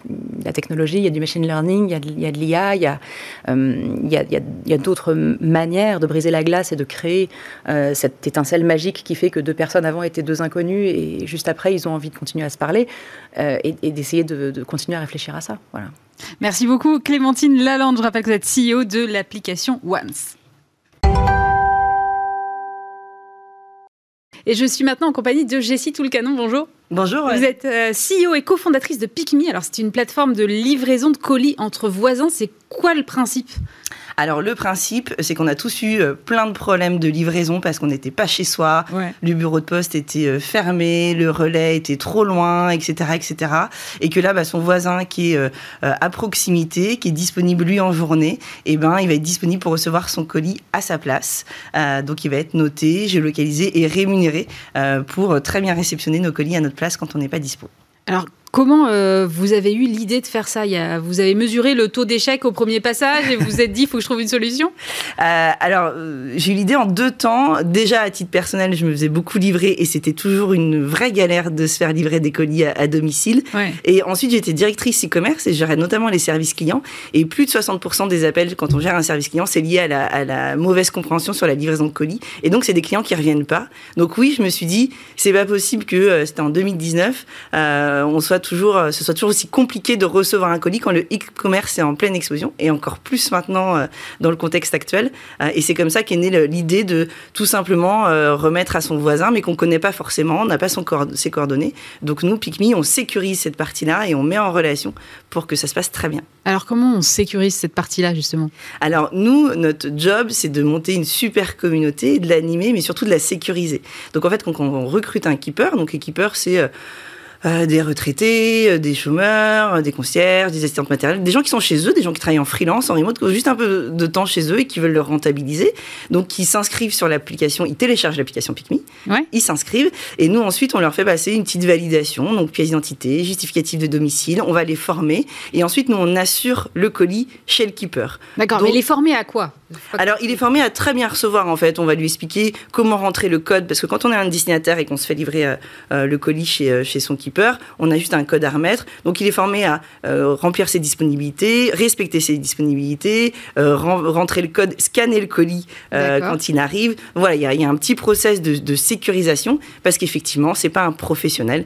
la, technologie, il y a du machine learning, il y a de, l'IA, il y a, d'autres manières de briser la glace et de créer euh, cette étincelle magique qui fait que deux personnes avant étaient deux inconnus et juste après, ils ont envie de continuer à se parler euh, et, d'essayer de, de, continuer à réfléchir à ça. Voilà. Merci beaucoup, Clémentine Lalande. Je rappelle que vous êtes CEO de l'application Once. Et je suis maintenant en compagnie de Jessie Toulcanon. Bonjour. Bonjour. Vous êtes euh, CEO et cofondatrice de PicMe. Alors, c'est une plateforme de livraison de colis entre voisins. C'est quoi le principe? Alors le principe, c'est qu'on a tous eu euh, plein de problèmes de livraison parce qu'on n'était pas chez soi, le bureau de poste était euh, fermé, le relais était trop loin, etc., etc. Et que là, bah, son voisin qui est à proximité, qui est disponible lui en journée, eh ben, il va être disponible pour recevoir son colis à sa place. donc il va être noté, géolocalisé et rémunéré pour très bien réceptionner nos colis à notre place quand on n'est pas dispo. Alors, Comment euh, vous avez eu l'idée de faire ça? Vous avez mesuré le taux d'échec au premier passage et vous vous êtes dit, il faut que je trouve une solution? Euh, Alors, euh, j'ai eu l'idée en deux temps. Déjà, à titre personnel, je me faisais beaucoup livrer et c'était toujours une vraie galère de se faire livrer des colis à, domicile. Et ensuite, j'étais directrice e-commerce et je gérais notamment les services clients. Et plus de 60% des appels, quand on gère un service client, c'est lié à la, à la, mauvaise compréhension sur la livraison de colis. Et donc, c'est des clients qui reviennent pas. Donc oui, je me suis dit, c'est pas possible que, c'était en 2019, on soit toujours, euh, ce soit toujours aussi compliqué de recevoir un colis quand le e-commerce est en pleine explosion et encore plus maintenant euh, dans le contexte actuel. Euh, et c'est comme ça qu'est née l'idée de tout simplement remettre à son voisin, mais qu'on connaît pas forcément, on n'a pas son ses coordonnées. Donc nous, PicMe, on sécurise cette partie-là et on met en relation pour que ça se passe très bien. Alors comment on sécurise cette partie-là justement? Alors nous, notre job, c'est de monter une super communauté, de l'animer, mais surtout de la sécuriser. Donc en fait, quand on recrute un keeper, donc keeper, c'est euh, des retraités, euh, des chômeurs, euh, des concierges, des assistantes matérielles, des gens qui sont chez eux, des gens qui travaillent en freelance, en remote, qui ont juste un peu de temps chez eux et qui veulent le rentabiliser. Donc, qui s'inscrivent sur l'application, ils téléchargent l'application PicMe, ils s'inscrivent et nous, ensuite, on leur fait passer une petite validation, donc pièce d'identité, justificatif de domicile, on va les former et ensuite, nous, on assure le colis chez le keeper. D'accord, mais les former à quoi? Alors, il est formé à très bien recevoir, en fait. On va lui expliquer comment rentrer le code, parce que quand on est un destinataire et qu'on se fait livrer euh, euh, le colis chez, chez son keeper, on a juste un code à remettre. Donc, il est formé à remplir ses disponibilités, respecter ses disponibilités, rentrer le code, scanner le colis quand il arrive. Voilà, il y, a un petit process de, sécurisation, parce qu'effectivement, c'est pas un professionnel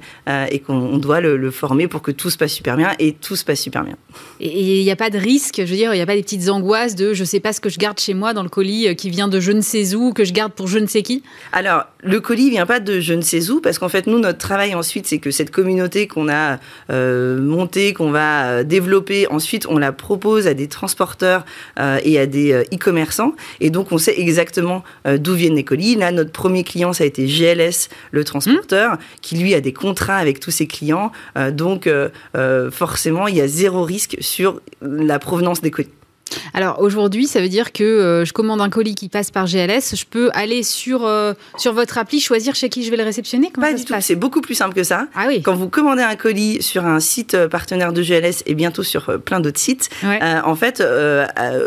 et qu'on doit le, le former pour que tout se passe super bien, et tout se passe super bien. Et il n'y a pas de risque, je veux dire, il n'y a pas des petites angoisses de je ne sais pas ce que je garde chez moi dans le colis euh, qui vient de je ne sais où, que je garde pour je ne sais qui Alors, le colis vient pas de je ne sais où, parce qu'en fait, nous, notre travail ensuite, c'est que cette communauté qu'on a euh, montée, qu'on va euh, développer, ensuite, on la propose à des transporteurs et à des e-commerçants. Et donc, on sait exactement d'où viennent les colis. Là, notre premier client, ça a été GLS, le transporteur, qui lui a des contrats avec tous ses clients. donc, forcément, il y a zéro risque sur la provenance des colis. Alors aujourd'hui, ça veut dire que euh, je commande un colis qui passe par GLS, je peux aller sur, euh, sur votre appli, choisir chez qui je vais le réceptionner Pas du tout, c'est beaucoup plus simple que ça. Ah oui. Quand vous commandez un colis sur un site euh, partenaire de GLS et bientôt sur plein d'autres sites, en fait,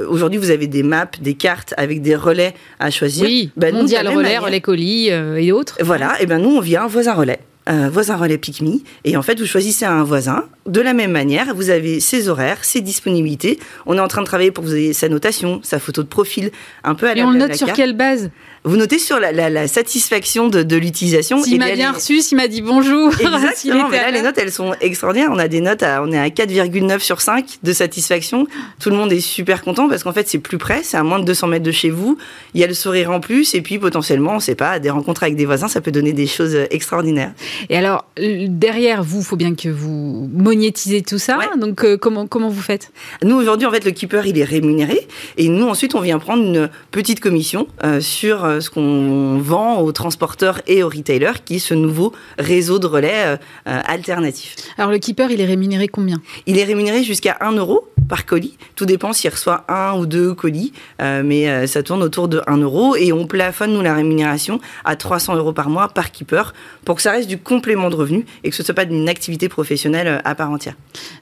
aujourd'hui vous avez des maps, des cartes avec des relais à choisir. Oui, ben, mondial relais, relais colis et autres. Voilà, et bien nous on vient voisin relais. Euh, voisin relais pique Et en fait, vous choisissez un voisin. De la même manière, vous avez ses horaires, ses disponibilités. On est en train de travailler pour que vous ayez sa notation, sa photo de profil, un peu à Et on le note sur quelle base? Vous notez sur la, satisfaction de, l'utilisation. S'il m'a bien reçu, s'il m'a dit bonjour. Exactement, mais là, les notes, elles sont extraordinaires. On a des notes, à, on est à 4,9 sur 5 de satisfaction. Tout le monde est super content parce qu'en fait, c'est plus près, c'est à moins de 200 mètres de chez vous. Il y a le sourire en plus et puis potentiellement, on ne sait pas, des rencontres avec des voisins, ça peut donner des choses extraordinaires. Et alors, derrière vous, il faut bien que vous monétisez tout ça. Donc, euh, comment, comment vous faites? Nous, aujourd'hui, en fait, le keeper, il est rémunéré. Et nous, ensuite, on vient prendre une petite commission euh, sur euh, ce qu'on vend aux transporteurs et aux retailers, qui est ce nouveau réseau de relais alternatif. Alors, le keeper, il est rémunéré combien? Il est rémunéré jusqu'à 1 euro par colis. Tout dépend s'il reçoit un ou deux colis, mais ça tourne autour de 1 euro. Et on plafonne, nous, la rémunération à 300 euros par mois par keeper pour que ça reste du complément de revenus et que ce ne soit pas d'une activité professionnelle euh, à part entière.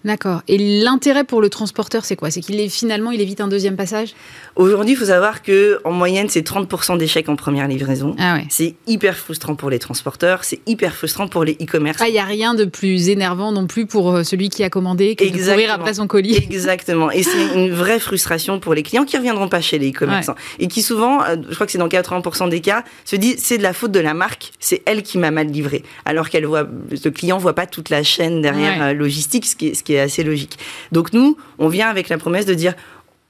D'accord. Et l'intérêt pour le transporteur, c'est quoi? C'est qu'il est finalement, il évite un deuxième passage? Aujourd'hui, il faut savoir que en moyenne, c'est 30% d'échecs en première livraison. Ah C'est hyper frustrant pour les transporteurs, c'est hyper frustrant pour les e-commerce. Ah, il n'y a rien de plus énervant non plus pour euh, celui qui a commandé que de courir après son colis. Exactement. Et c'est une vraie frustration pour les clients qui ne reviendront pas chez les e-commerçants. Et qui souvent, euh, je crois que c'est dans 80% des cas, se disent c'est de la faute de la marque, c'est elle qui m'a mal livré. Alors qu'elle voit le client voit pas toute la chaîne derrière euh, logistique, ce qui, est, ce qui est assez logique. Donc nous, on vient avec la promesse de dire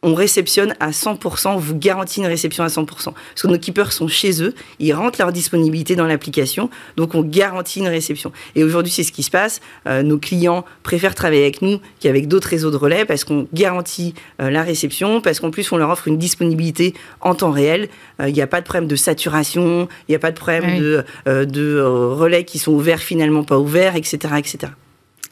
on réceptionne à 100%, on vous garantit une réception à 100%. Parce que nos keepers sont chez eux, ils rentrent leur disponibilité dans l'application, donc on garantit une réception. Et aujourd'hui, c'est ce qui se passe. Euh, nos clients préfèrent travailler avec nous qu'avec d'autres réseaux de relais parce qu'on garantit euh, la réception, parce qu'en plus, on leur offre une disponibilité en temps réel. Il n'y a pas de problème de saturation, il n'y a pas de problème de, de relais qui sont ouverts, finalement pas ouverts, etc. etc.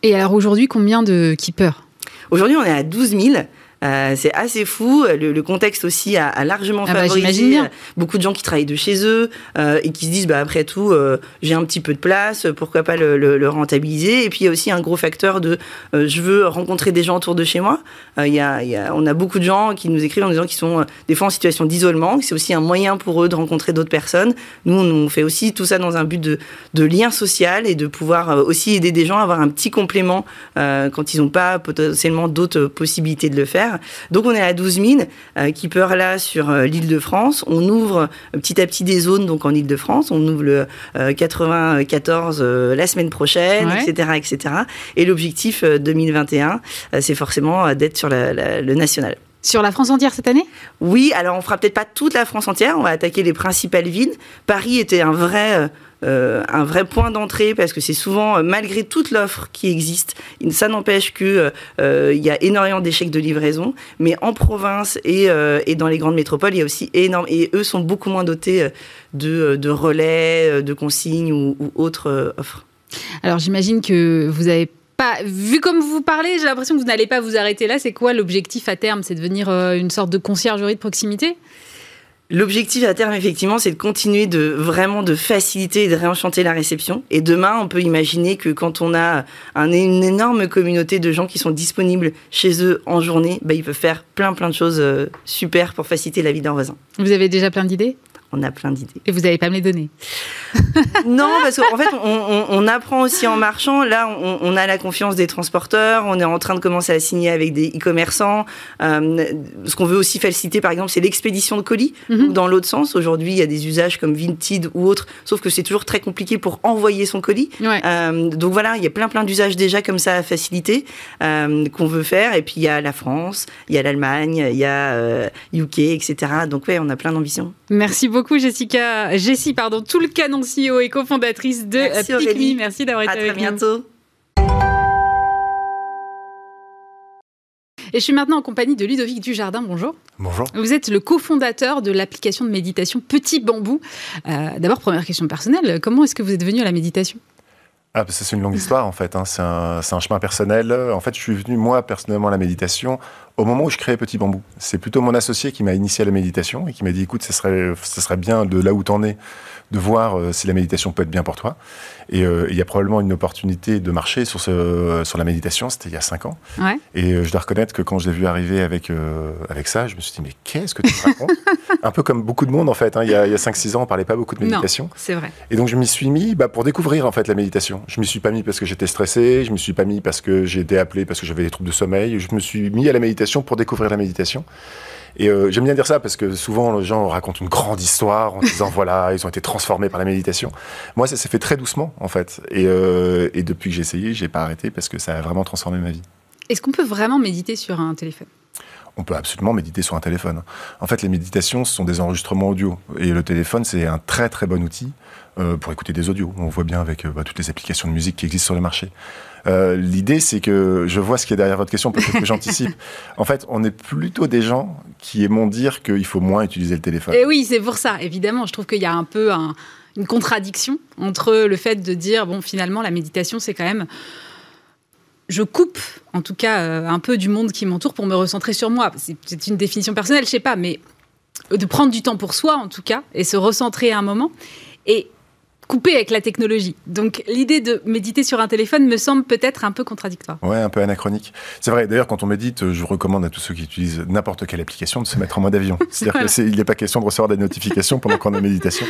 Et alors aujourd'hui, combien de keepers? Aujourd'hui, on est à 12 000. Euh, c'est assez fou. Le, contexte aussi a, largement ah bah, favorisé euh, beaucoup de gens qui travaillent de chez eux euh, et qui se disent, bah, après tout, j'ai un petit peu de place, pourquoi pas le, rentabiliser? Et puis il y a aussi un gros facteur de, je veux rencontrer des gens autour de chez moi. Il y, a, on a beaucoup de gens qui nous écrivent en disant qu'ils sont des fois en situation d'isolement. C'est aussi un moyen pour eux de rencontrer d'autres personnes. Nous, on fait aussi tout ça dans un but de, de lien social et de pouvoir aussi aider des gens à avoir un petit complément quand ils n'ont pas potentiellement d'autres possibilités de le faire. Donc on est à 12 000 euh, qui peuvent là sur euh, l'île de France. On ouvre euh, petit à petit des zones donc en île de France. On ouvre le 94 la semaine prochaine, etc., etc. Et l'objectif 2021, c'est forcément d'être sur le national. Sur la France entière cette année? Oui, alors on fera peut-être pas toute la France entière, on va attaquer les principales villes. Paris était un vrai euh, un vrai point d'entrée parce que c'est souvent, euh, malgré toute l'offre qui existe, ça n'empêche qu'il euh, y a énormément d'échecs de livraison, mais en province et, dans les grandes métropoles, il y a aussi énorme, et eux sont beaucoup moins dotés de, relais, de consignes ou, ou autres offres. Alors j'imagine que vous avez pas, vu comme vous parlez, j'ai l'impression que vous n'allez pas vous arrêter là. C'est quoi l'objectif à terme? C'est devenir une sorte de conciergerie de proximité? L'objectif à terme, effectivement, c'est de continuer de vraiment de faciliter et de réenchanter la réception. Et demain, on peut imaginer que quand on a une énorme communauté de gens qui sont disponibles chez eux en journée, bah, ils peuvent faire plein plein de choses euh, super pour faciliter la vie d'un voisin. Vous avez déjà plein d'idées? On a plein d'idées. Et vous n'allez pas me les donner Non, parce qu'en fait, on, apprend aussi en marchant. Là, on, a la confiance des transporteurs. On est en train de commencer à signer avec des e-commerçants. Euh, ce qu'on veut aussi faciliter, par exemple, c'est l'expédition de colis. Mhm. Dans l'autre sens, aujourd'hui, il y a des usages comme Vinted ou autres, sauf que c'est toujours très compliqué pour envoyer son colis. Euh, donc voilà, il y a plein plein d'usages déjà comme ça à faciliter euh, qu'on veut faire. Et puis il y a la France, il y a l'Allemagne, il y a UK, etc. Donc ouais, on a plein d'ambitions. Merci beaucoup beaucoup, Jessica. Jessie, pardon, tout le canon CEO et cofondatrice de Merci, Merci d'avoir été avec nous. À très bientôt. Et je suis maintenant en compagnie de Ludovic Dujardin. Bonjour. Bonjour. Vous êtes le cofondateur de l'application de méditation Petit Bambou. Euh, d'abord, première question personnelle. Comment est-ce que vous êtes venu à la méditation? Ah, c'est une longue histoire en fait. Hein. C'est un, un, chemin personnel. En fait, je suis venu moi personnellement à la méditation au moment où je créais Petit Bambou. C'est plutôt mon associé qui m'a initié à la méditation et qui m'a dit écoute, ce serait, ce serait bien de là où tu en es, de voir euh, si la méditation peut être bien pour toi. Et euh, il y a probablement une opportunité de marcher sur, ce, sur la méditation, c'était il y a cinq ans. Et euh, je dois reconnaître que quand je l'ai vu arriver avec, avec ça, je me suis dit mais qu'est-ce que tu racontes? Un peu comme beaucoup de monde en fait. Hein. Il y a, a 5-6 ans, on parlait pas beaucoup de méditation. c'est vrai. Et donc je m'y suis mis bah, pour découvrir en fait la méditation. Je m'y suis pas mis parce que j'étais stressé, je m'y suis pas mis parce que j'ai été appelé parce que j'avais des troubles de sommeil. Je me suis mis à la méditation pour découvrir la méditation. Et euh, j'aime bien dire ça parce que souvent les gens racontent une grande histoire en disant voilà ils ont été transformés par la méditation. Moi ça s'est fait très doucement en fait. Et, euh, et depuis que j'ai essayé, j'ai pas arrêté parce que ça a vraiment transformé ma vie. Est-ce qu'on peut vraiment méditer sur un téléphone? On peut absolument méditer sur un téléphone. En fait, les méditations, ce sont des enregistrements audio. Et le téléphone, c'est un très très bon outil euh, pour écouter des audios. On voit bien avec bah, toutes les applications de musique qui existent sur le marché. Euh, l'idée, c'est que je vois ce qui est derrière votre question, peut-être que j'anticipe. En fait, on est plutôt des gens qui aimons dire qu'il faut moins utiliser le téléphone. Et oui, c'est pour ça, évidemment. Je trouve qu'il y a un peu une contradiction entre le fait de dire, bon, finalement, la méditation, c'est quand même je coupe, en tout cas, euh, un peu du monde qui m'entoure pour me recentrer sur moi. C'est une définition personnelle, je sais pas, mais de prendre du temps pour soi, en tout cas, et se recentrer à un moment. Et coupé avec la technologie. Donc l'idée de méditer sur un téléphone me semble peut-être un peu contradictoire. Ouais, un peu anachronique. C'est vrai. D'ailleurs, quand on médite, je recommande à tous ceux qui utilisent n'importe quelle application de se mettre en mode avion. C'est-à-dire qu'il n'est pas question de recevoir des notifications pendant qu'on est en méditation.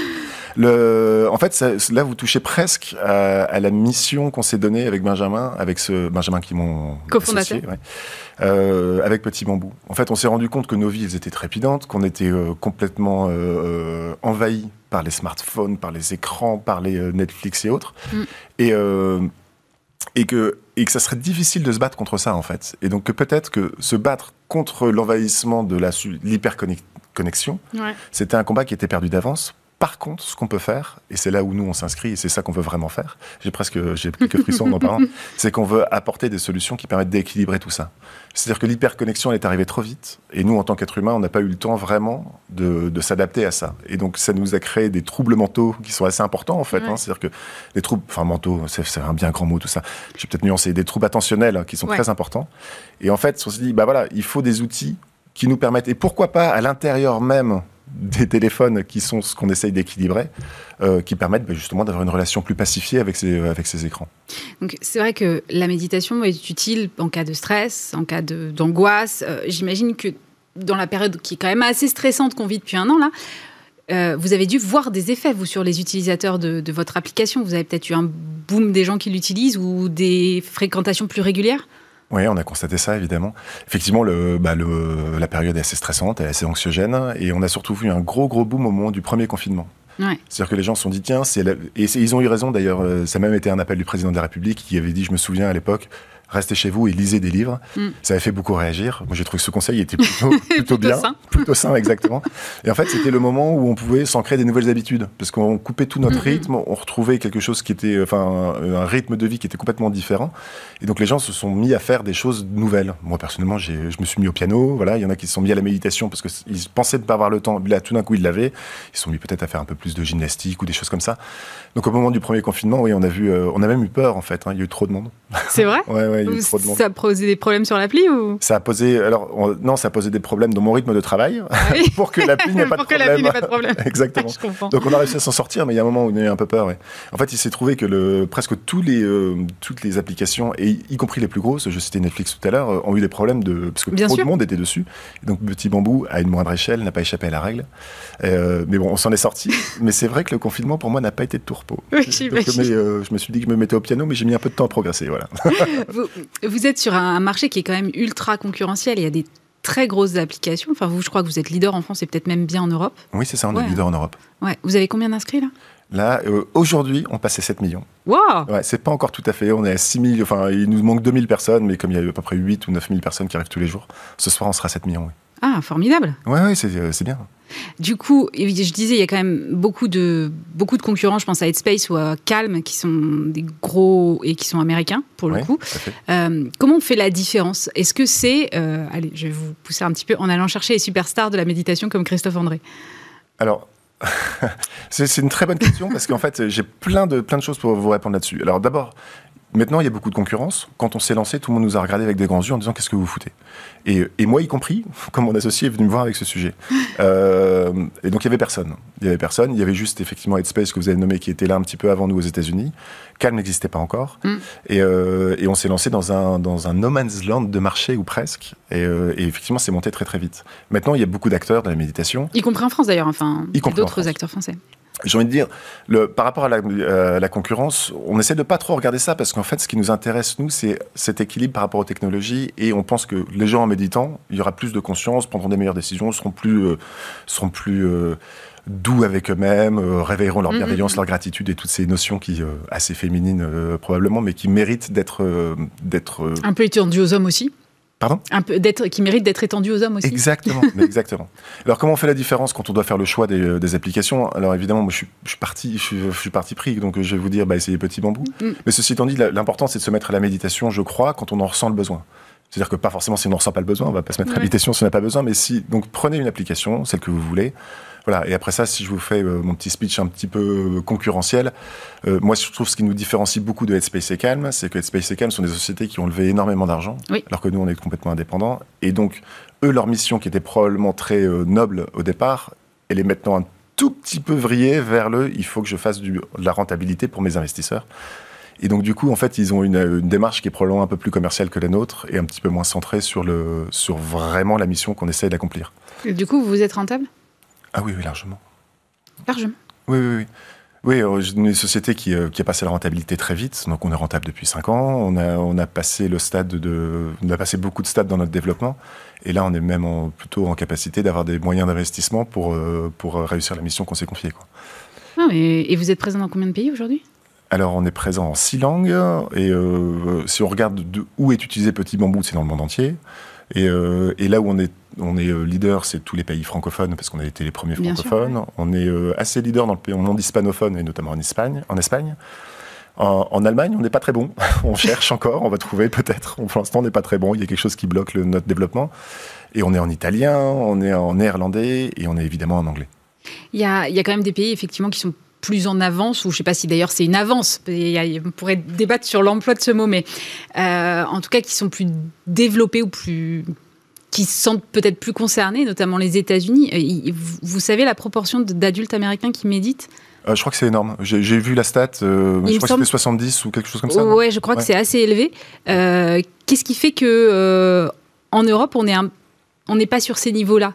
Le, en fait, là, vous touchez presque à, la mission qu'on s'est donnée avec Benjamin, avec ce Benjamin qui m'ont cofondateur. Euh, avec Petit Bambou. En fait, on s'est rendu compte que nos vies elles étaient trépidantes, qu'on était euh, complètement euh, envahis par les smartphones, par les écrans, par les Netflix et autres. Mm. Et, et, que, et que ça serait difficile de se battre contre ça, en fait. Et donc que peut-être que se battre contre l'envahissement de l'hyperconnexion, c'était un combat qui était perdu d'avance par contre, ce qu'on peut faire, et c'est là où nous on s'inscrit, et c'est ça qu'on veut vraiment faire, j'ai presque j'ai quelques frissons en en parlant, c'est qu'on veut apporter des solutions qui permettent d'équilibrer tout ça. C'est-à-dire que l'hyperconnexion est arrivée trop vite, et nous en tant qu'êtres humains, on n'a pas eu le temps vraiment de, s'adapter à ça. Et donc ça nous a créé des troubles mentaux qui sont assez importants en fait. Hein. C'est-à-dire que des troubles, enfin mentaux, c'est un bien grand mot tout ça. J'ai peut-être nuancé des troubles attentionnels hein, qui sont très importants. Et en fait, on se dit, bah voilà, il faut des outils qui nous permettent, et pourquoi pas à l'intérieur même des téléphones qui sont ce qu'on essaye d'équilibrer, euh, qui permettent bah, justement d'avoir une relation plus pacifiée avec ces, avec ces écrans. C'est vrai que la méditation est utile en cas de stress, en cas d'angoisse. Euh, j'imagine que dans la période qui est quand même assez stressante qu'on vit depuis un an là, euh, vous avez dû voir des effets, vous, sur les utilisateurs de votre application. Vous avez peut-être eu un boom des gens qui l'utilisent ou des fréquentations plus régulières? Oui, on a constaté ça, évidemment. Effectivement, le, bah, le, la période est assez stressante, elle est assez anxiogène, et on a surtout vu un gros, gros boom au moment du premier confinement. C'est-à-dire que les gens se sont dit, tiens, c'est et ils ont eu raison d'ailleurs, euh, ça a même été un appel du président de la République qui avait dit, je me souviens à l'époque, restez chez vous et lisez des livres. Mm. Ça avait fait beaucoup réagir. Moi, j'ai trouvé que ce conseil était plutôt, plutôt, bien, plutôt sain, exactement. Et en fait, c'était le moment où on pouvait s'en créer des nouvelles habitudes, parce qu'on coupait tout notre rythme, on retrouvait quelque chose qui était, enfin, un rythme de vie qui était complètement différent. Et donc, les gens se sont mis à faire des choses nouvelles. Moi, personnellement, je me suis mis au piano. Voilà, il y en a qui se sont mis à la méditation parce qu'ils pensaient ne pas avoir le temps. Là, tout d'un coup, ils l'avaient. Ils se sont mis peut-être à faire un peu plus de gymnastique ou des choses comme ça. Donc, au moment du premier confinement, oui, on a vu, euh, on a même eu peur en fait. Hein. Il y a eu trop de monde. C'est vrai Ouais, ouais, il y a trop de monde. Ça a posé des problèmes sur l'appli ou? Ça a posé, alors non, ça a posé des problèmes dans mon rythme de travail Ah pour que l'appli n'ait pas, Pour de que problème. l'appli n'ait pas de problème. Exactement. Je comprends. Donc on a réussi à s'en sortir, mais il y a un moment où on a eu un peu peur. ouais. En fait, il s'est trouvé que le, presque tous les, euh, toutes les applications, et y compris les plus grosses, je citais Netflix tout à l'heure, euh, ont eu des problèmes de parce que Bien trop sûr. de monde était dessus. Et donc Petit Bambou, à une moindre échelle, n'a pas échappé à la règle. Euh, mais bon, on s'en est sorti. mais c'est vrai que le confinement pour moi n'a pas été de tout repos. Oui, Donc, j'imagine. mais, euh, je me suis dit que je me mettais au piano, mais j'ai mis un peu de temps à progresser. Voilà. vous, vous êtes sur un marché qui est quand même ultra concurrentiel. Il y a des très grosses applications. Enfin, vous, je crois que vous êtes leader en France et peut-être même bien en Europe. Oui, c'est ça, on Ouais. est leader en Europe. Ouais. Vous avez combien d'inscrits là? Là, euh, aujourd'hui, on passait 7 millions. Waouh Ouais, c'est pas encore tout à fait. On est à 6 000, enfin, il nous manque 2000 personnes, mais comme il y a à peu près 8 ou 9 000 personnes qui arrivent tous les jours, ce soir, on sera à 7 millions. Oui, Ah, formidable. ouais, ouais, c'est euh, c'est bien. Du coup, je disais, il y a quand même beaucoup de, beaucoup de concurrents. Je pense à Headspace ou à Calm, qui sont des gros et qui sont américains, pour le Ouais, coup. Euh, comment on fait la différence? Est-ce que c'est. euh, allez, je vais vous pousser un petit peu en allant chercher les superstars de la méditation comme Christophe André? Alors, c'est c'est une très bonne question parce qu'en fait, j'ai plein de, plein de choses pour vous répondre là-dessus. Alors, d'abord, maintenant, il y a beaucoup de concurrence. Quand on s'est lancé, tout le monde nous a regardé avec des grands yeux en disant Qu'est-ce que vous foutez? Et, et moi, y compris, comme mon associé est venu me voir avec ce sujet. Euh, et donc, il y avait personne. Il y avait personne. Il y avait juste, effectivement, Headspace que vous avez nommé qui était là un petit peu avant nous aux États-Unis. Calm n'existait pas encore. Mm. Et, euh, et on s'est lancé dans un, dans un no man's land de marché ou presque. Et, euh, et effectivement, c'est monté très, très vite. Maintenant, il y a beaucoup d'acteurs dans la méditation. Y compris en France d'ailleurs, enfin, d'autres acteurs français. J'ai envie de dire, le, par rapport à la, euh, la concurrence, on essaie de pas trop regarder ça parce qu'en fait, ce qui nous intéresse, nous, c'est cet équilibre par rapport aux technologies et on pense que les gens en méditant, il y aura plus de conscience, prendront des meilleures décisions, seront plus, euh, seront plus euh, doux avec eux-mêmes, réveilleront leur Mhm. bienveillance, leur gratitude et toutes ces notions qui, assez féminines probablement, mais qui méritent d'être, d'être, Un peu étendu aux hommes aussi. Pardon Un peu d'être, qui mérite d'être étendu aux hommes aussi. Exactement, mais exactement. Alors comment on fait la différence quand on doit faire le choix des, euh, des applications? Alors évidemment, moi je suis, je suis parti, je suis, je suis parti pris, donc euh, je vais vous dire, bah, essayez Petit Bambou. Mm. Mais ceci étant dit, l'important c'est de se mettre à la méditation, je crois, quand on en ressent le besoin. C'est-à-dire que pas forcément si on n'en ressent pas le besoin, on va pas se mettre à la méditation si on n'a pas besoin, mais si donc prenez une application, celle que vous voulez. Voilà, et après ça, si je vous fais euh, mon petit speech un petit peu euh, concurrentiel, euh, moi je trouve ce qui nous différencie beaucoup de Headspace et Calm, c'est que Headspace et Calm sont des sociétés qui ont levé énormément d'argent, Oui. alors que nous on est complètement indépendants. Et donc, eux, leur mission qui était probablement très noble au départ, elle est maintenant un tout petit peu vrillée vers le il faut que je fasse du, de la rentabilité pour mes investisseurs. Et donc, du coup, en fait, ils ont une, une démarche qui est probablement un peu plus commerciale que la nôtre et un petit peu moins centrée sur, le, sur vraiment la mission qu'on essaye d'accomplir. Du coup, vous êtes rentable? Ah oui, oui, largement. Largement. Oui, oui, oui. Oui, euh, une société qui, euh, qui a passé la rentabilité très vite. Donc, on est rentable depuis 5 ans. On a, on a passé le stade de, on a passé beaucoup de stades dans notre développement. Et là, on est même en- plutôt en capacité d'avoir des moyens d'investissement pour, euh, pour réussir la mission qu'on s'est confiée. Quoi. Ah, et, et vous êtes présent dans combien de pays aujourd'hui? Alors, on est présent en six langues. Et euh, si on regarde de où est utilisé Petit Bambou, c'est dans le monde entier. Et, euh, et là où on est, on est euh, leader, c'est tous les pays francophones, parce qu'on a été les premiers Bien sûr, francophones. On est euh, assez leader dans le pays- monde hispanophone, et notamment en Espagne. En, Espagne. En, en Allemagne, on n'est pas très bon. on cherche encore, on va trouver peut-être. Pour l'instant, on n'est pas très bon. Il y a quelque chose qui bloque le- notre développement. Et on est en italien, on est en néerlandais, et on est évidemment en anglais. il y, a, il y a quand même des pays effectivement qui sont plus en avance, ou je ne sais pas si d'ailleurs c'est une avance, on pourrait débattre sur l'emploi de ce mot, mais euh, en tout cas qui sont plus développés ou plus qui se sentent peut-être plus concernés, notamment les États-Unis. Euh, Vous, savez la proportion d'adultes américains qui méditent? Euh, je crois que c'est énorme. J'ai vu la stat, euh, je crois semble- que c'était 70 ou quelque chose comme ça. Ouais, je crois que c'est assez élevé. Euh, Qu'est-ce qui fait que en Europe on est un- on n'est pas sur ces niveaux-là?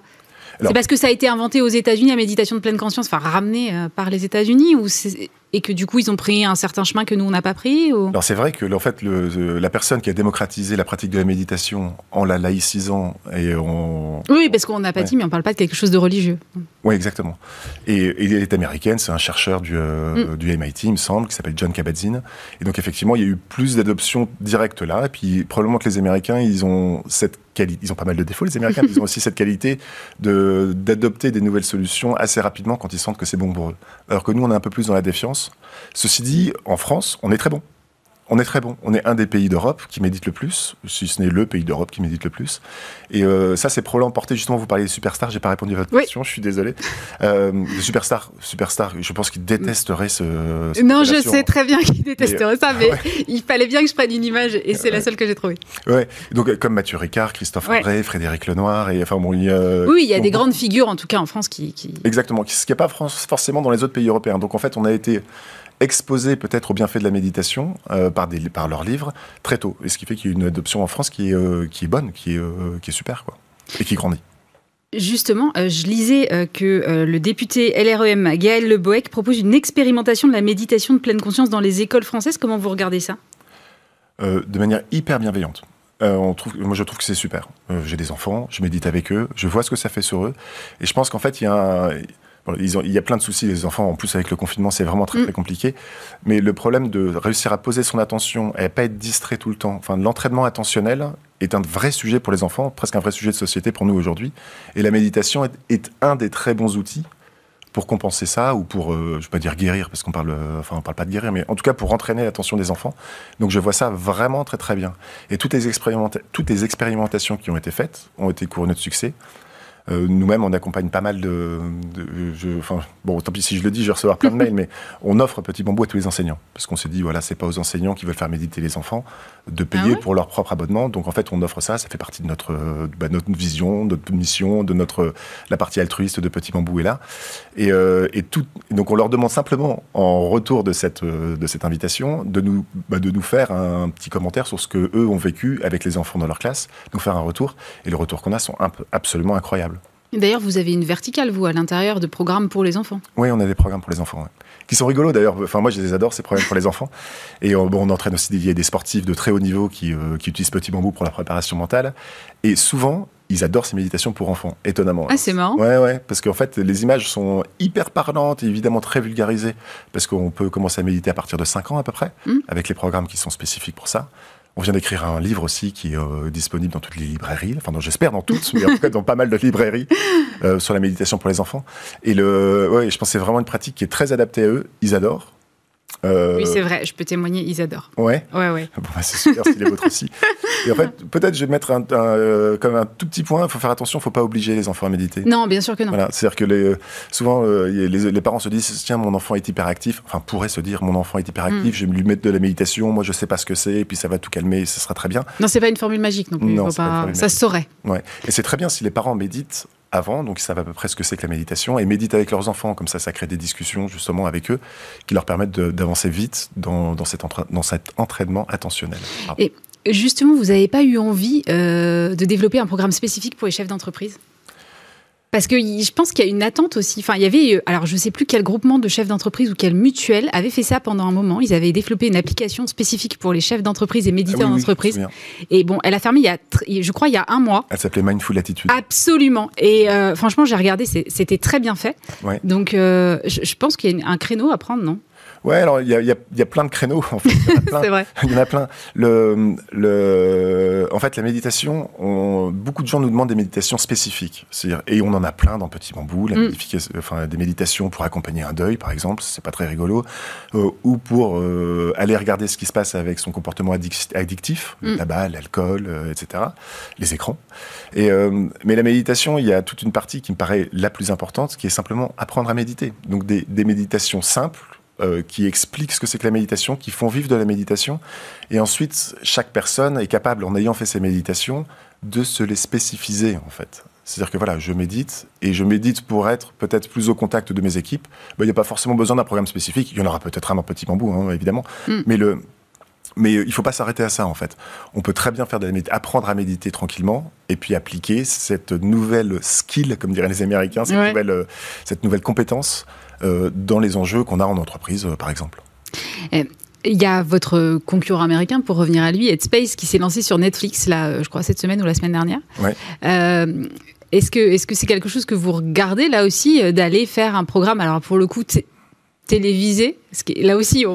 C'est parce que ça a été inventé aux États-Unis, la méditation de pleine conscience, enfin ramené euh, par les États-Unis, ou c'est- et que du coup ils ont pris un certain chemin que nous on n'a pas pris ou... Alors c'est vrai que en fait le- euh, la personne qui a démocratisé la pratique de la méditation en la laïcisant et en Oui, parce qu'on n'a pas Ouais. dit, mais on parle pas de quelque chose de religieux. oui exactement. Et, et elle est américaine c'est un chercheur du, euh, du MIT il me semble qui s'appelle John Kabat-Zinn. Et donc effectivement il y a eu plus d'adoption directe là et puis probablement que les Américains ils ont cette qualité ils ont pas mal de défauts les Américains mais ils ont aussi cette qualité de d'adopter des nouvelles solutions assez rapidement quand ils sentent que c'est bon pour eux. Alors que nous on est un peu plus dans la défiance ceci dit en France on est très bon on est très bon. On est un des pays d'Europe qui médite le plus, si ce n'est le pays d'Europe qui médite le plus. Et euh, ça, c'est probablement porté justement. Vous parliez des superstars. J'ai pas répondu à votre question. Je suis désolé. Euh, superstars, superstars. Je pense qu'ils détesteraient ce. Non, je sais très bien qu'ils détesteraient ça, mais il fallait bien que je prenne une image, et c'est la seule que j'ai trouvée. Ouais. Donc comme Mathieu Ricard, Christophe André, Frédéric Lenoir, et enfin bon, il y a. Oui, il y a des grandes figures en tout cas en France qui. qui... Exactement. Ce qui n'est pas forcément dans les autres pays européens. Donc en fait, on a été exposés peut-être aux bienfaits de la méditation euh, par, des, par leurs livres très tôt. Et ce qui fait qu'il y a une adoption en France qui est, euh, qui est bonne, qui est, euh, qui est super, quoi, et qui grandit. Justement, je lisais que le député LREM Gaël Le Boec propose une expérimentation de la méditation de pleine conscience dans les écoles françaises. Comment vous regardez ça? De manière hyper bienveillante. on trouve, moi, je trouve que c'est super. J'ai des enfants, je médite avec eux, je vois ce que ça fait sur eux. Et je pense qu'en fait, il y a un il y a plein de soucis, les enfants, en plus avec le confinement, c'est vraiment très, mm. très compliqué. Mais le problème de réussir à poser son attention et pas être distrait tout le temps, enfin, l'entraînement attentionnel est un vrai sujet pour les enfants, presque un vrai sujet de société pour nous aujourd'hui. Et la méditation est, un des très bons outils pour compenser ça ou pour, euh, je ne vais pas dire guérir, parce qu'on parle, euh, enfin, on parle pas de guérir, mais en tout cas pour entraîner l'attention des enfants. Donc je vois ça vraiment très très bien. Et toutes les, toutes les expérimentations qui ont été faites ont été couronnées de succès. Euh, nous-mêmes, on accompagne pas mal de. enfin, bon, tant pis si je le dis, je vais recevoir plein de mails, mais on offre Petit Bambou à tous les enseignants. Parce qu'on s'est dit, voilà, c'est pas aux enseignants qui veulent faire méditer les enfants de payer ah pour leur propre abonnement. Donc, en fait, on offre ça. Ça fait partie de notre, bah, notre vision, de notre mission, de notre. La partie altruiste de Petit Bambou est là. Et, euh, et tout. donc, on leur demande simplement, en retour de cette, de cette invitation, de nous, bah, de nous faire un petit commentaire sur ce que eux ont vécu avec les enfants dans leur classe, nous faire un retour. Et les retours qu'on a sont absolument incroyables. D'ailleurs, vous avez une verticale, vous, à l'intérieur de programmes pour les enfants. Oui, on a des programmes pour les enfants, qui sont rigolos d'ailleurs. Enfin, moi, je les adore, ces programmes pour les enfants. Et euh, bon, on entraîne aussi des, des sportifs de très haut niveau qui, euh, qui utilisent Petit Bambou pour la préparation mentale. Et souvent, ils adorent ces méditations pour enfants, étonnamment. Ah, c'est marrant. Ouais, ouais, parce qu'en fait, les images sont hyper parlantes et évidemment très vulgarisées, parce qu'on peut commencer à méditer à partir de 5 ans à peu près, mmh. avec les programmes qui sont spécifiques pour ça. On vient d'écrire un livre aussi qui est euh, disponible dans toutes les librairies, enfin j'espère dans toutes, mais en tout cas dans pas mal de librairies euh, sur la méditation pour les enfants. Et le, je pense que c'est vraiment une pratique qui est très adaptée à eux. Ils adorent. Euh, oui, c'est vrai, je peux témoigner, ils adorent. Ouais. Ouais, ouais. Bon, bah, c'est super si les vôtres aussi. Et en fait, peut-être je vais mettre un, euh, comme un tout petit point, il faut faire attention, il ne faut pas obliger les enfants à méditer. Non, bien sûr que non. Voilà, c'est-à-dire que les, souvent, euh, les, les, parents se disent, tiens, mon enfant est hyperactif, enfin, pourrait se dire, mon enfant est hyperactif, mm. je vais lui mettre de la méditation, moi je ne sais pas ce que c'est, et puis ça va tout calmer, ce sera très bien. Non, c'est pas une formule magique non plus. Non, pas... ça se saurait. Ouais. Et c'est très bien si les parents méditent avant, donc ils savent à peu près ce que c'est que la méditation, et méditent avec leurs enfants, comme ça ça crée des discussions justement avec eux, qui leur permettent d'avancer vite dans, cet entraînement attentionnel. Et justement, vous n'avez pas eu envie euh, de développer un programme spécifique pour les chefs d'entreprise? Parce que je pense qu'il y a une attente aussi. Enfin, il y avait, euh, alors je ne sais plus quel groupement de chefs d'entreprise ou quelle mutuelle avait fait ça pendant un moment. Ils avaient développé une application spécifique pour les chefs d'entreprise et méditeurs ah d'entreprise. et bon, elle a fermé il y a, je crois, il y a un mois. Elle s'appelait Mindful Attitude. Absolument. Et euh, franchement, j'ai regardé, c'était très bien fait. Donc, euh, je, pense qu'il y a un créneau à prendre, non? Ouais, alors il y a, y, a, y a, plein de créneaux. En fait. c'est vrai. Il y en a plein. Le, le, en fait, la méditation, on, beaucoup de gens nous demandent des méditations spécifiques. Et on en a plein dans Petit Bambou. La mm. enfin, des méditations pour accompagner un deuil, par exemple, c'est pas très rigolo. Euh, ou pour euh, aller regarder ce qui se passe avec son comportement addictif, le mm. tabac, l'alcool, euh, etc. Les écrans. Et, mais la méditation, il y a toute une partie qui me paraît la plus importante, qui est simplement apprendre à méditer. Donc des, des méditations simples euh, qui expliquent ce que c'est que la méditation, qui font vivre de la méditation. Et ensuite, chaque personne est capable, en ayant fait ses méditations, de se les spécifiser, en fait. C'est-à-dire que voilà, je médite, et je médite pour être peut-être plus au contact de mes équipes. Ben, il n'y a pas forcément besoin d'un programme spécifique. Il y en aura peut-être un dans Petit Bambou, hein, évidemment. Mm. Mais le, mais il faut pas s'arrêter à ça en fait. On peut très bien faire de la apprendre à méditer tranquillement et puis appliquer cette nouvelle skill, comme diraient les Américains, cette, nouvelle, euh, cette nouvelle compétence euh, dans les enjeux qu'on a en entreprise, euh, par exemple. il y a votre concurrent américain, pour revenir à lui, Headspace, qui s'est lancé sur Netflix, là, je crois, cette semaine ou la semaine dernière. est-ce que est-ce que c'est quelque chose que vous regardez là aussi d'aller faire un programme? Alors pour le coup télévisé parce que là aussi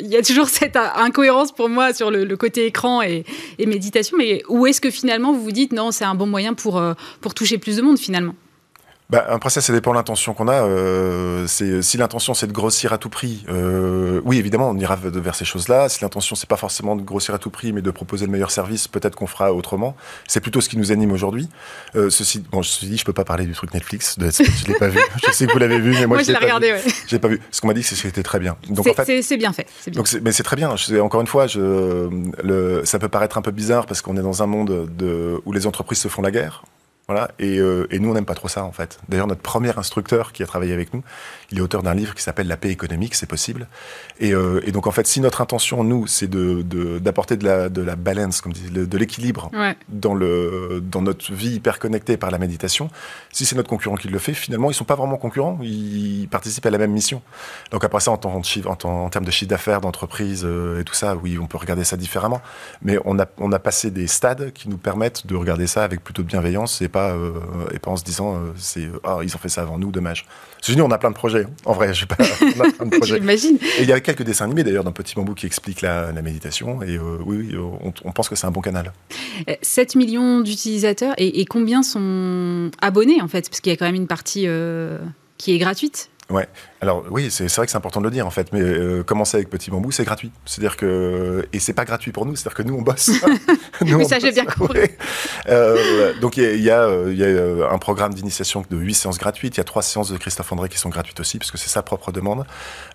il y a toujours cette incohérence pour moi sur le, côté écran et, méditation mais où est-ce que finalement vous vous dites non c'est un bon moyen pour pour toucher plus de monde finalement? Bah, Après ça, ça dépend de l'intention qu'on a. Euh, si l'intention c'est de grossir à tout prix, euh, oui, évidemment, on ira vers ces choses-là. Si l'intention c'est pas forcément de grossir à tout prix, mais de proposer le meilleur service, peut-être qu'on fera autrement. C'est plutôt ce qui nous anime aujourd'hui. Euh, ceci, bon, je dit, je peux pas parler du truc Netflix. De, je l'ai pas vu. Je sais que vous l'avez vu, mais moi, moi je, l'ai regardé. Ouais. J'ai pas vu. Ce qu'on m'a dit, c'est que c'était très bien. Donc en fait, c'est bien fait. Bien. Donc mais c'est très bien. Je, encore une fois, je, le, ça peut paraître un peu bizarre parce qu'on est dans un monde de, où les entreprises se font la guerre. Et, euh, et, nous, on n'aime pas trop ça, en fait. D'ailleurs, notre premier instructeur qui a travaillé avec nous, il est auteur d'un livre qui s'appelle La paix économique, c'est possible. Et, euh, et, donc, en fait, si notre intention, nous, c'est d'apporter de, de, la, de la balance, comme dit, de l'équilibre dans, le, dans notre vie hyper connectée par la méditation, si c'est notre concurrent qui le fait, finalement, ils sont pas vraiment concurrents, ils participent à la même mission. Donc, après ça, en, en, en, en termes de chiffre d'affaires, d'entreprise euh, et tout ça, oui, on peut regarder ça différemment. Mais on a, on a passé des stades qui nous permettent de regarder ça avec plutôt de bienveillance et pas, euh, et pas en se disant, euh, c'est, ah, ils ont fait ça avant nous, dommage. Nous, on a plein de projets. Hein. En vrai, je pas, on a plein de projets. J'imagine. Et il y a quelques dessins animés d'ailleurs d'un Petit Bambou qui explique la, la méditation. Et oui, oui on, on, pense que c'est un bon canal. 7 millions d'utilisateurs et, et, combien sont abonnés en fait? Parce qu'il y a quand même une partie qui est gratuite. Ouais. Alors oui, c'est vrai que c'est important de le dire en fait, mais euh, commencer avec Petit Bambou, c'est gratuit. C'est-à-dire que et c'est pas gratuit pour nous, c'est-à-dire que nous on bosse. nous, mais ça j'ai bien compris. Euh, donc il y, y, a, y a euh, un programme d'initiation de 8 séances gratuites. Il y a trois séances de Christophe André qui sont gratuites aussi, parce que c'est sa propre demande.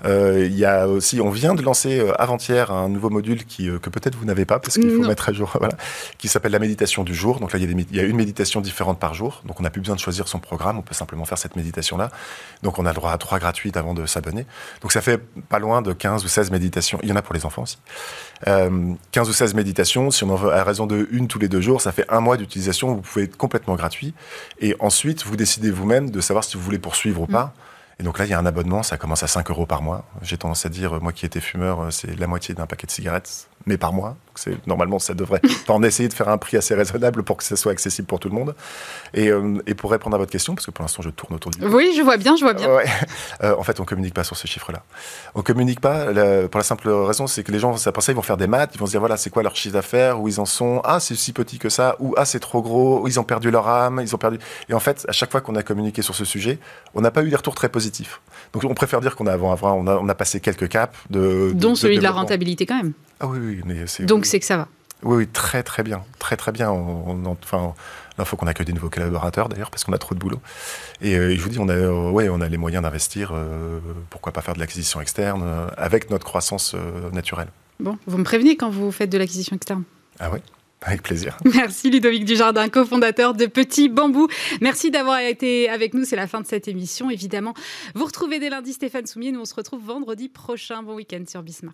Il y a aussi, on vient de lancer avant-hier un nouveau module qui que peut-être vous n'avez pas, parce qu'il faut mettre à jour, voilà, qui s'appelle la méditation du jour. Donc là il y, a il y a une méditation différente par jour. Donc on n'a plus besoin de choisir son programme, on peut simplement faire cette méditation là. Donc on a le droit à trois gratuites avant de s'abonner. Donc ça fait pas loin de 15 ou 16 méditations. Il y en a pour les enfants aussi. 15 euh, ou 16 méditations, si on en veut à de une tous les deux jours, ça fait un mois d'utilisation. Vous pouvez être complètement gratuit. Et ensuite, vous décidez vous-même de savoir si vous voulez poursuivre ou pas. Et donc là, il y a un abonnement, ça commence à 5 euros par mois. J'ai tendance à dire, moi qui étais fumeur, c'est la moitié d'un paquet de cigarettes, mais par mois. C'est normalement, ça devrait. Enfin, on a essayé de faire un prix assez raisonnable pour que ça soit accessible pour tout le monde. Et, euh, et pour répondre à votre question, parce que pour l'instant, je tourne autour du. Oui, je vois bien, je vois bien. Euh, en fait, on communique pas sur ce chiffre-là. On communique pas pour la simple raison, c'est que les gens, après ça, ils vont faire des maths, ils vont se dire, voilà, c'est quoi leur chiffre d'affaires, où ils en sont? Ah, c'est si petit que ça, ou ah, c'est trop gros, ou ils ont perdu leur âme, ils ont perdu. Et en fait, à chaque fois qu'on a communiqué sur ce sujet, on n'a pas eu des retours très positifs. Donc, on préfère dire qu'on a, avant, on a, on a passé quelques caps de. Dont celui de la rentabilité quand même. Ah oui, oui, mais c'est. Donc c'est que ça va. Oui, oui, très très bien, très très bien. On, enfin, il faut qu'on accueille des nouveaux collaborateurs d'ailleurs parce qu'on a trop de boulot. Et, euh, je vous dis, on a, euh, ouais, on a les moyens d'investir. Euh, pourquoi pas faire de l'acquisition externe avec notre croissance naturelle. Bon, vous me prévenez quand vous faites de l'acquisition externe. Ah oui. Avec plaisir. Merci Ludovic Dujardin, cofondateur de Petit Bambou. Merci d'avoir été avec nous. C'est la fin de cette émission. Évidemment, vous retrouvez dès lundi Stéphane Soumier. Nous, on se retrouve vendredi prochain. Bon week-end sur Bismart.